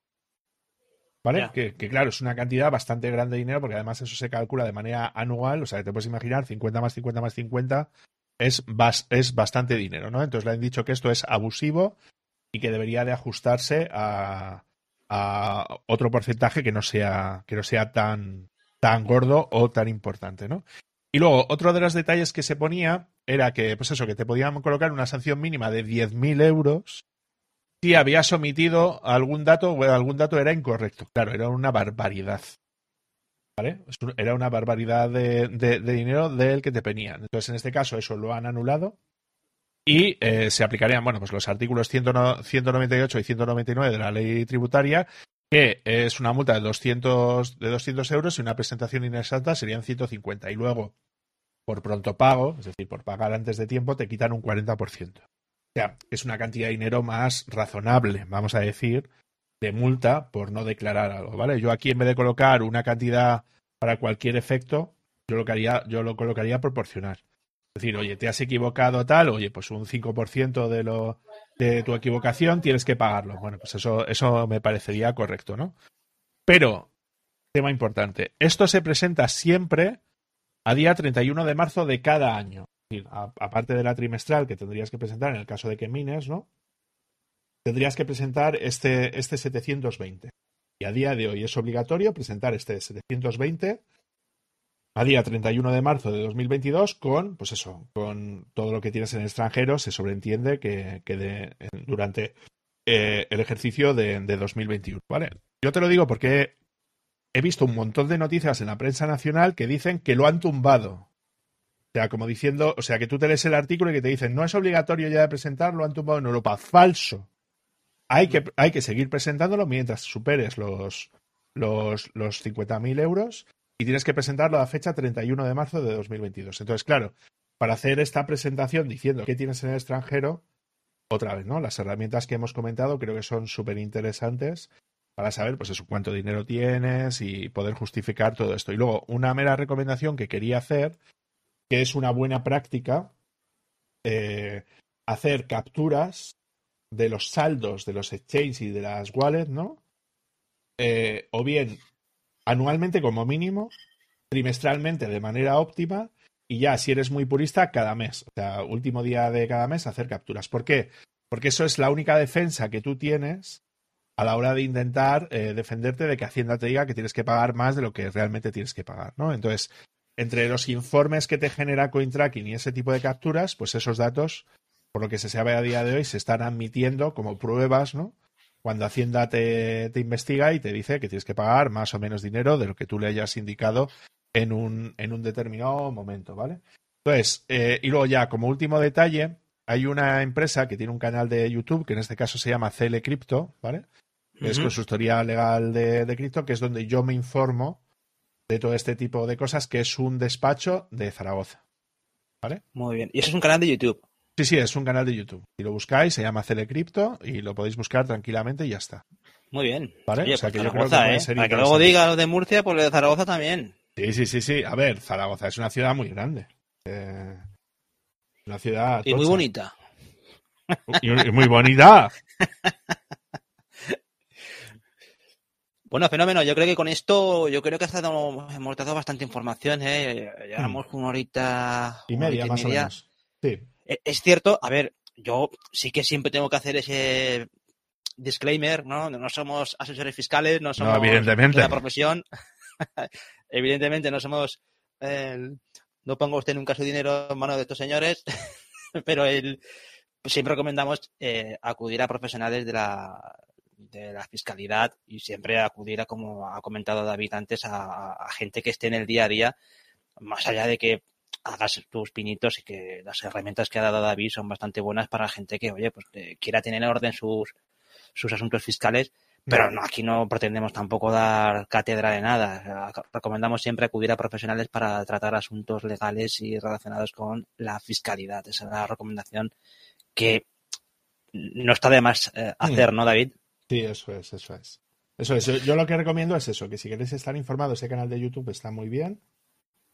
¿Vale? Que, claro, es una cantidad bastante grande de dinero porque además eso se calcula de manera anual, o sea, te puedes imaginar 50 más 50 más 50 es, es bastante dinero, ¿no? Entonces le han dicho que esto es abusivo y que debería de ajustarse a, a otro porcentaje que no sea, que no sea tan, tan gordo o tan importante, ¿no? Y luego, otro de los detalles que se ponía era que, pues eso, que te podían colocar una sanción mínima de 10.000 euros si habías omitido algún dato o algún dato era incorrecto. Claro, era una barbaridad. ¿Vale? Era una barbaridad de, dinero del que te penían. Entonces, en este caso, eso lo han anulado y eh, se aplicarían, bueno, pues los artículos 198 y 199 de la ley tributaria, que es una multa de 200, de 200 euros y una presentación inexacta serían 150. Y luego, por pronto pago, es decir, por pagar antes de tiempo, te quitan un 40%. O sea, es una cantidad de dinero más razonable, vamos a decir, de multa por no declarar algo, ¿vale? Yo aquí en vez de colocar una cantidad para cualquier efecto, yo lo, haría, yo lo colocaría proporcional. Es decir, oye, te has equivocado tal, oye, pues un 5% de, lo, de tu equivocación tienes que pagarlo. Bueno, pues eso, eso me parecería correcto, ¿no? Pero, tema importante, esto se presenta siempre a día 31 de marzo de cada año aparte de la trimestral que tendrías que presentar en el caso de que mines, ¿no? Tendrías que presentar este, este 720. Y a día de hoy es obligatorio presentar este 720 a día 31 de marzo de 2022 con, pues eso, con todo lo que tienes en el extranjero, se sobreentiende que, que durante eh, el ejercicio de, de 2021, ¿vale? Yo te lo digo porque he visto un montón de noticias en la prensa nacional que dicen que lo han tumbado O sea, como diciendo, o sea, que tú te lees el artículo y que te dicen, no es obligatorio ya de presentarlo, han tumbado en Europa. Falso. Hay que, hay que seguir presentándolo mientras superes los, los, los 50.000 euros y tienes que presentarlo a fecha 31 de marzo de 2022. Entonces, claro, para hacer esta presentación diciendo qué tienes en el extranjero, otra vez, ¿no? Las herramientas que hemos comentado creo que son súper interesantes para saber, pues eso, cuánto dinero tienes y poder justificar todo esto. Y luego, una mera recomendación que quería hacer, que es una buena práctica, eh, hacer capturas de los saldos de los exchanges y de las wallets, ¿no? Eh, o bien anualmente como mínimo, trimestralmente de manera óptima y ya si eres muy purista cada mes, o sea, último día de cada mes hacer capturas. ¿Por qué? Porque eso es la única defensa que tú tienes a la hora de intentar eh, defenderte de que Hacienda te diga que tienes que pagar más de lo que realmente tienes que pagar, ¿no? Entonces, entre los informes que te genera CoinTracking y ese tipo de capturas, pues esos datos, por lo que se sabe a día de hoy, se están admitiendo como pruebas, ¿no? Cuando Hacienda te, te investiga y te dice que tienes que pagar más o menos dinero de lo que tú le hayas indicado en un, en un determinado momento, ¿vale? Entonces, eh, y luego ya, como último detalle, hay una empresa que tiene un canal de YouTube, que en este caso se llama CL Crypto, ¿vale? Es consultoría legal de, de cripto, que es donde yo me informo de todo este tipo de cosas, que es un despacho de Zaragoza. ¿Vale? Muy bien. Y eso es un canal de YouTube. Sí, sí, es un canal de YouTube. Si lo buscáis, se llama CL Crypto y lo podéis buscar tranquilamente y ya está. Muy bien. ¿Vale? o sea, pues que yo creo que puede ¿eh? Para que luego diga lo de Murcia, pues lo de Zaragoza también. Sí, sí, sí, sí. A ver, Zaragoza es una ciudad muy grande. Eh, una ciudad. Y muy bonita. Y, muy bonita. Bueno, fenómeno. Yo creo que con esto, yo creo que hemos dado bastante información. ¿eh? Llevamos una horita y media, más o menos. Sí. E, es cierto, a ver, yo sí que siempre tengo que hacer ese disclaimer, ¿no? No somos asesores fiscales, no somos de la profesión. Evidentemente no somos... no pongo usted nunca su dinero en manos de estos señores, pero el, siempre recomendamos eh, acudir a profesionales de la, de la fiscalidad y siempre acudir a, como ha comentado David antes, a, gente que esté en el día a día, más allá de que hagas tus pinitos y que las herramientas que ha dado David son bastante buenas para gente que, oye, pues eh, quiera tener en orden sus, sus asuntos fiscales pero no, aquí no pretendemos tampoco dar cátedra de nada. Recomendamos siempre acudir a profesionales para tratar asuntos legales y relacionados con la fiscalidad. Esa es la recomendación que no está de más eh, hacer, ¿no, David? Sí, eso es, eso es. Eso es. Yo, lo que recomiendo es eso, que si queréis estar informados, ese canal de YouTube está muy bien.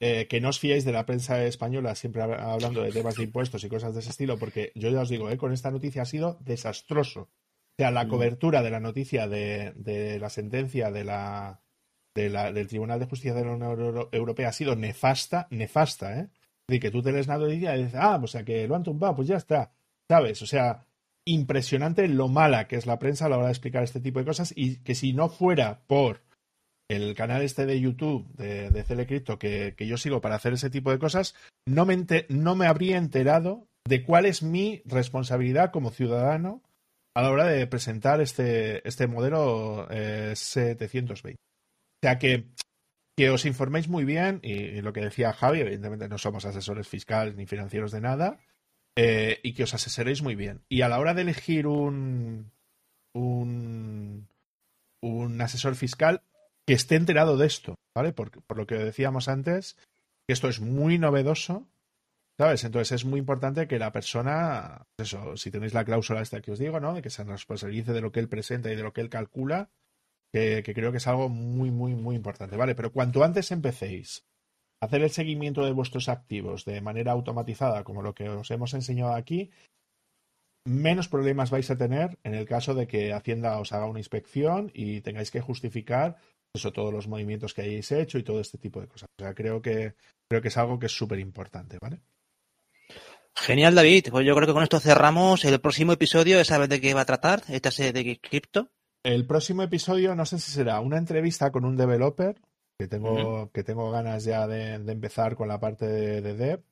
Eh, que no os fiéis de la prensa española siempre hablando de temas de impuestos y cosas de ese estilo, porque yo ya os digo, eh, con esta noticia ha sido desastroso. O sea, la mm. cobertura de la noticia de, la sentencia de la, del Tribunal de Justicia de la Unión Europea ha sido nefasta, nefasta, ¿eh? De que tú te lees la noticia y dices, ah, pues, o sea, que lo han tumbado, pues ya está, ¿sabes? O sea, impresionante lo mala que es la prensa a la hora de explicar este tipo de cosas y que si no fuera por el canal este de YouTube de, de Crypto que, que, yo sigo para hacer ese tipo de cosas, no me, no me habría enterado de cuál es mi responsabilidad como ciudadano a la hora de presentar este, este modelo 720. Eh, o sea que, que os informéis muy bien y, lo que decía Javi, evidentemente no somos asesores fiscales ni financieros de nada, eh, y que os asesoréis muy bien. Y a la hora de elegir un, un, un asesor fiscal que esté enterado de esto, ¿vale? Por, por lo que decíamos antes, que esto es muy novedoso ¿Sabes? Entonces es muy importante que la persona, pues eso, si tenéis la cláusula esta que os digo, ¿no? De que se responsabilice de lo que él presenta y de lo que él calcula, que, creo que es algo muy, muy, muy importante, ¿vale? Pero cuanto antes empecéis hacer el seguimiento de vuestros activos de manera automatizada, como lo que os hemos enseñado aquí, menos problemas vais a tener en el caso de que Hacienda os haga una inspección y tengáis que justificar eso, todos los movimientos que hayáis hecho y todo este tipo de cosas. O sea, creo que, creo que es algo que es súper importante, ¿vale? Genial, David. Pues yo creo que con esto cerramos el próximo episodio. ¿Sabes de qué va a tratar esta serie de cripto? El próximo episodio no sé si será una entrevista con un developer, que tengo, que tengo ganas ya de, empezar con la parte de, dev.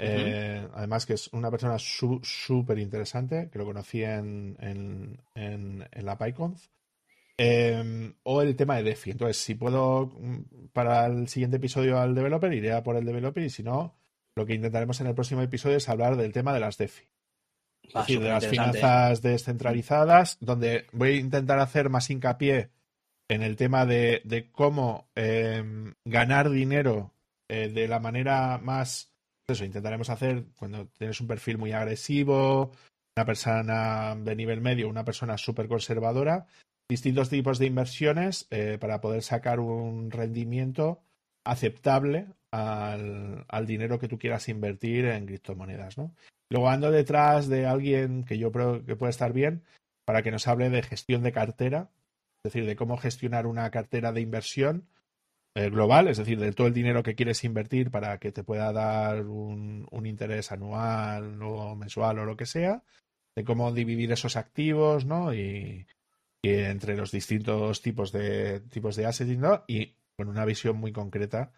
Eh, además que es una persona súper interesante, que lo conocí en, en, la PyConf. Em, o el tema de DeFi. Entonces, si puedo mm, para el siguiente episodio al developer, iré a por el developer y si no, lo que intentaremos en el próximo episodio es hablar del tema de las DeFi. Es decir, de las finanzas descentralizadas, donde voy a intentar hacer más hincapié en el tema de, cómo eh, ganar dinero eh, de la manera más. Eso intentaremos hacer cuando tienes un perfil muy agresivo, una persona de nivel medio, una persona súper conservadora, distintos tipos de inversiones eh, para poder sacar un rendimiento aceptable al, dinero que tú quieras invertir en criptomonedas. Luego ando detrás de alguien que yo creo que puede estar bien para que nos hable de gestión de cartera, es decir, de cómo gestionar una cartera de inversión eh, global, es decir, de todo el dinero que quieres invertir para que te pueda dar un, un interés anual o mensual o lo que sea, de cómo dividir esos activos, ¿no? Y, y entre los distintos tipos de tipos de assets, ¿no? Y con una visión muy concreta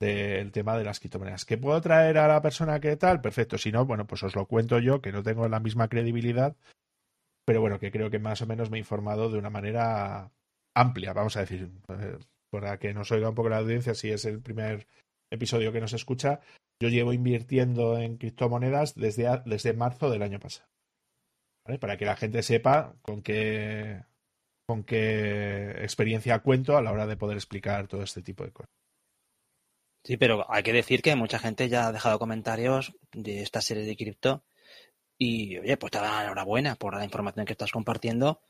del tema de las criptomonedas. ¿Que puedo traer a la persona que tal? Perfecto. Si no, bueno, pues os lo cuento yo, que no tengo la misma credibilidad, pero bueno, que creo que más o menos me he informado de una manera amplia, vamos a decir, para que nos oiga un poco la audiencia, si es el primer episodio que nos escucha, yo llevo invirtiendo en criptomonedas desde, desde marzo del año pasado. ¿Vale? Para que la gente sepa con qué, con qué experiencia cuento a la hora de poder explicar todo este tipo de cosas. Sí, pero hay que decir que mucha gente ya ha dejado comentarios de esta serie de cripto y, oye, pues te da enhorabuena por la información que estás compartiendo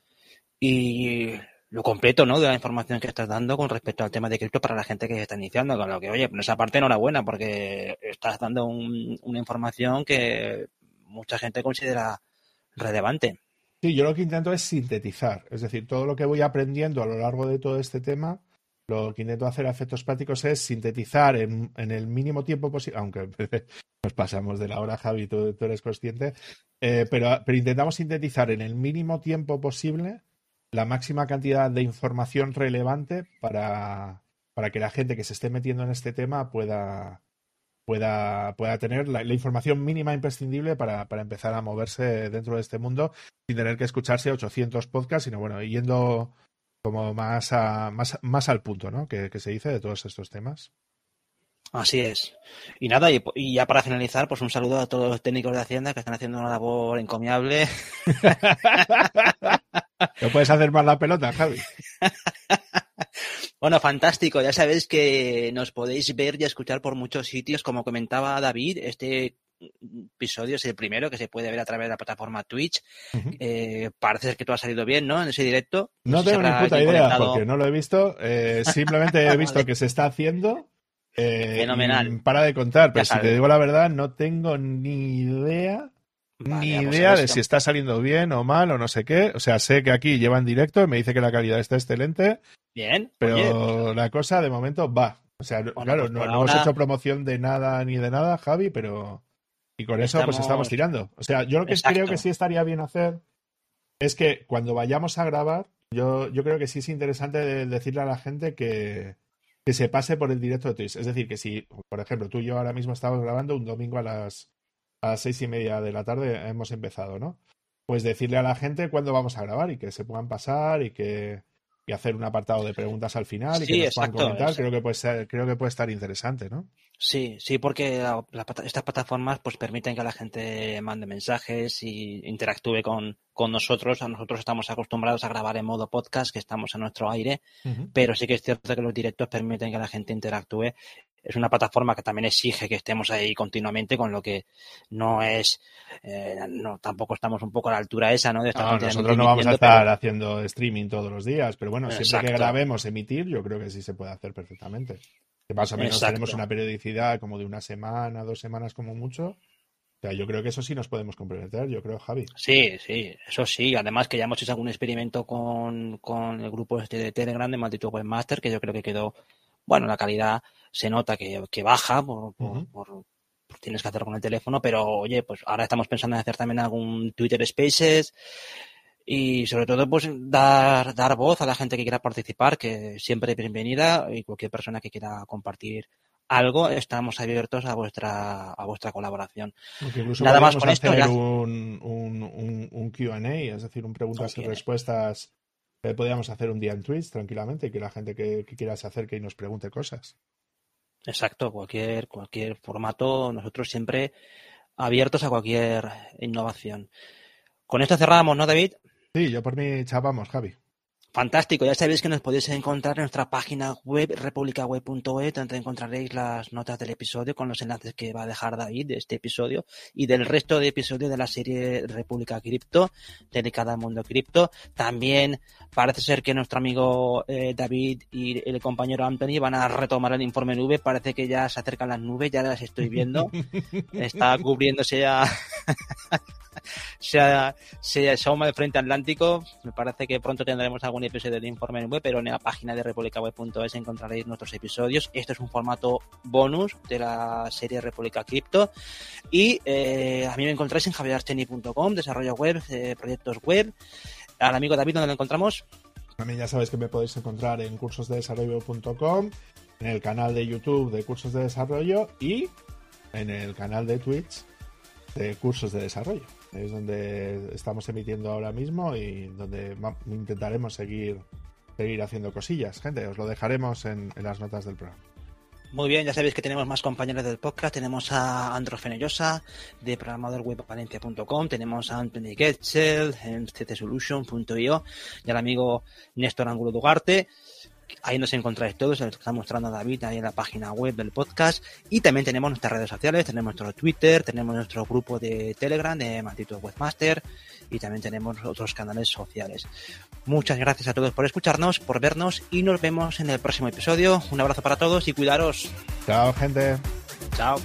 y lo completo, ¿no? De la información que estás dando con respecto al tema de cripto para la gente que está iniciando. Con lo que, oye, por esa parte enhorabuena porque estás dando un- una información que mucha gente considera relevante. Sí, yo lo que intento es sintetizar, es decir, todo lo que voy aprendiendo a lo largo de todo este tema, lo que intento hacer a efectos prácticos es sintetizar en, en el mínimo tiempo posible, aunque nos pasamos de la hora, Javi, tú, eres consciente, eh, pero, pero intentamos sintetizar en el mínimo tiempo posible la máxima cantidad de información relevante para, para que la gente que se esté metiendo en este tema pueda, pueda, pueda tener la, la información mínima imprescindible para, para empezar a moverse dentro de este mundo sin tener que escucharse 800 podcasts, sino bueno, yendo como más, a, más, más al punto, ¿no? Que, que se dice de todos estos temas. Así es. Y nada, y, y ya para finalizar, pues un saludo a todos los técnicos de Hacienda que están haciendo una labor encomiable. ¿No puedes hacer más la pelota, Javi? Bueno, fantástico. Ya sabéis que nos podéis ver y escuchar por muchos sitios. Como comentaba David, este episodio es el primero que se puede ver a través de la plataforma Twitch. Eh, parece ser que todo ha salido bien, ¿no? En ese directo. No tengo ni puta idea conectado. porque no lo he visto. eh, simplemente he visto Vale. que se está haciendo. eh, Fenomenal. y para de contar, pero Ya si te digo la verdad, no tengo ni idea Vale, ni idea de si- está saliendo bien o mal o no sé qué. O sea, sé que aquí llevan directo y me dice que la calidad está excelente, Bien. pero Oye, la cosa de momento va. O sea, claro, pues no, hemos hecho promoción de nada ni de nada, Javi, pero. Y con eso, pues Estamos- tirando. O sea, yo lo que Exacto. creo que sí estaría bien hacer es que cuando vayamos a grabar, yo, yo creo que sí es interesante de- decirle a la gente que, que se pase por el directo de Twitch. Es decir, que si, por ejemplo, tú y yo ahora mismo estamos grabando un domingo a las, a las seis y media de la tarde, hemos empezado, ¿no? Pues decirle a la gente cuándo vamos a grabar y que se puedan pasar y que y hacer un apartado de preguntas al final y Sí, que nos exacto, puedan comentar. Creo que puede ser, creo que puede estar interesante, ¿no? Sí, sí, porque la- estas plataformas pues permiten que la gente mande mensajes y interactúe con, con nosotros. A nosotros estamos acostumbrados a grabar en modo podcast, que estamos en nuestro aire, pero sí que es cierto que los directos permiten que la gente interactúe. Es una plataforma que también exige que estemos ahí continuamente, con lo que no es, eh, no, tampoco estamos un poco a la altura esa, ¿no? De estar No, nosotros no vamos a estar pero- haciendo streaming todos los días, pero bueno, siempre que grabemos emitir, yo creo que sí se puede hacer perfectamente. Que más o menos Exacto. tenemos una periodicidad como de una semana, dos semanas como mucho. O sea, yo creo que eso sí nos podemos comprometer, yo creo, Javi. Sí, sí, eso sí. Además que ya hemos hecho algún experimento con, con el grupo este de Telegram de Maldito Webmaster, que yo creo que quedó, bueno, la calidad se nota que, que baja por, por- por- por- tienes que hacerlo con el teléfono, pero oye, pues ahora estamos pensando en hacer también algún Twitter Spaces y sobre todo pues dar, dar voz a la gente que quiera participar, que siempre es bienvenida y cualquier persona que quiera compartir algo, estamos abiertos a vuestra, a vuestra colaboración. Nada más con esto, hacer ya- un, un, un, un Q&A, es decir, un preguntas y respuestas que podríamos hacer un día en Twitch tranquilamente y que la gente que, que quiera se acerque y nos pregunte cosas. Exacto, cualquier, cualquier formato, nosotros siempre abiertos a cualquier innovación. Con esto cerramos, ¿no, David? Sí, yo por mí chapamos, Javi. Fantástico, ya sabéis que nos podéis encontrar en nuestra página web republicaweb.es donde encontraréis las notas del episodio con los enlaces que va a dejar David de este episodio y del resto de episodios de la serie República Cripto, dedicada al mundo cripto. También parece ser que nuestro amigo eh, David y el compañero Anthony van a retomar el informe nube, parece que ya se acercan las nubes, ya las estoy viendo. Está cubriéndose ya se, se asoma de frente atlántico. Me parece que pronto tendremos algún episodio de Informe Web, pero en la página de republicaweb.es encontraréis nuestros episodios. Esto es un formato bonus de la serie República Cripto. Y eh, a mí me encontráis en javierarcheni.com, desarrollo web, eh, proyectos web. Al amigo David, ¿dónde lo encontramos? A mí ya sabéis que me podéis encontrar en cursosdesarrollo.com, en el canal de YouTube de Cursos de Desarrollo y en el canal de Twitch de Cursos de Desarrollo. Es donde estamos emitiendo ahora mismo y donde intentaremos seguir, seguir haciendo cosillas. Gente, os lo dejaremos en, las notas del programa. Muy bien, ya sabéis que tenemos más compañeros del podcast. Tenemos a Andro Fenellosa de programadorwebvalencia.com, tenemos a Anthony Getchel en ctsolution.io y al amigo Néstor Angulo Dugarte. Ahí nos encontráis todos, lo está mostrando David ahí en la página web del podcast. Y también tenemos nuestras redes sociales, tenemos nuestro Twitter, tenemos nuestro grupo de Telegram de Maldito Webmaster y también tenemos otros canales sociales. Muchas gracias a todos por escucharnos, por vernos y nos vemos en el próximo episodio. Un abrazo para todos y cuidaros. Chao, gente. Chao.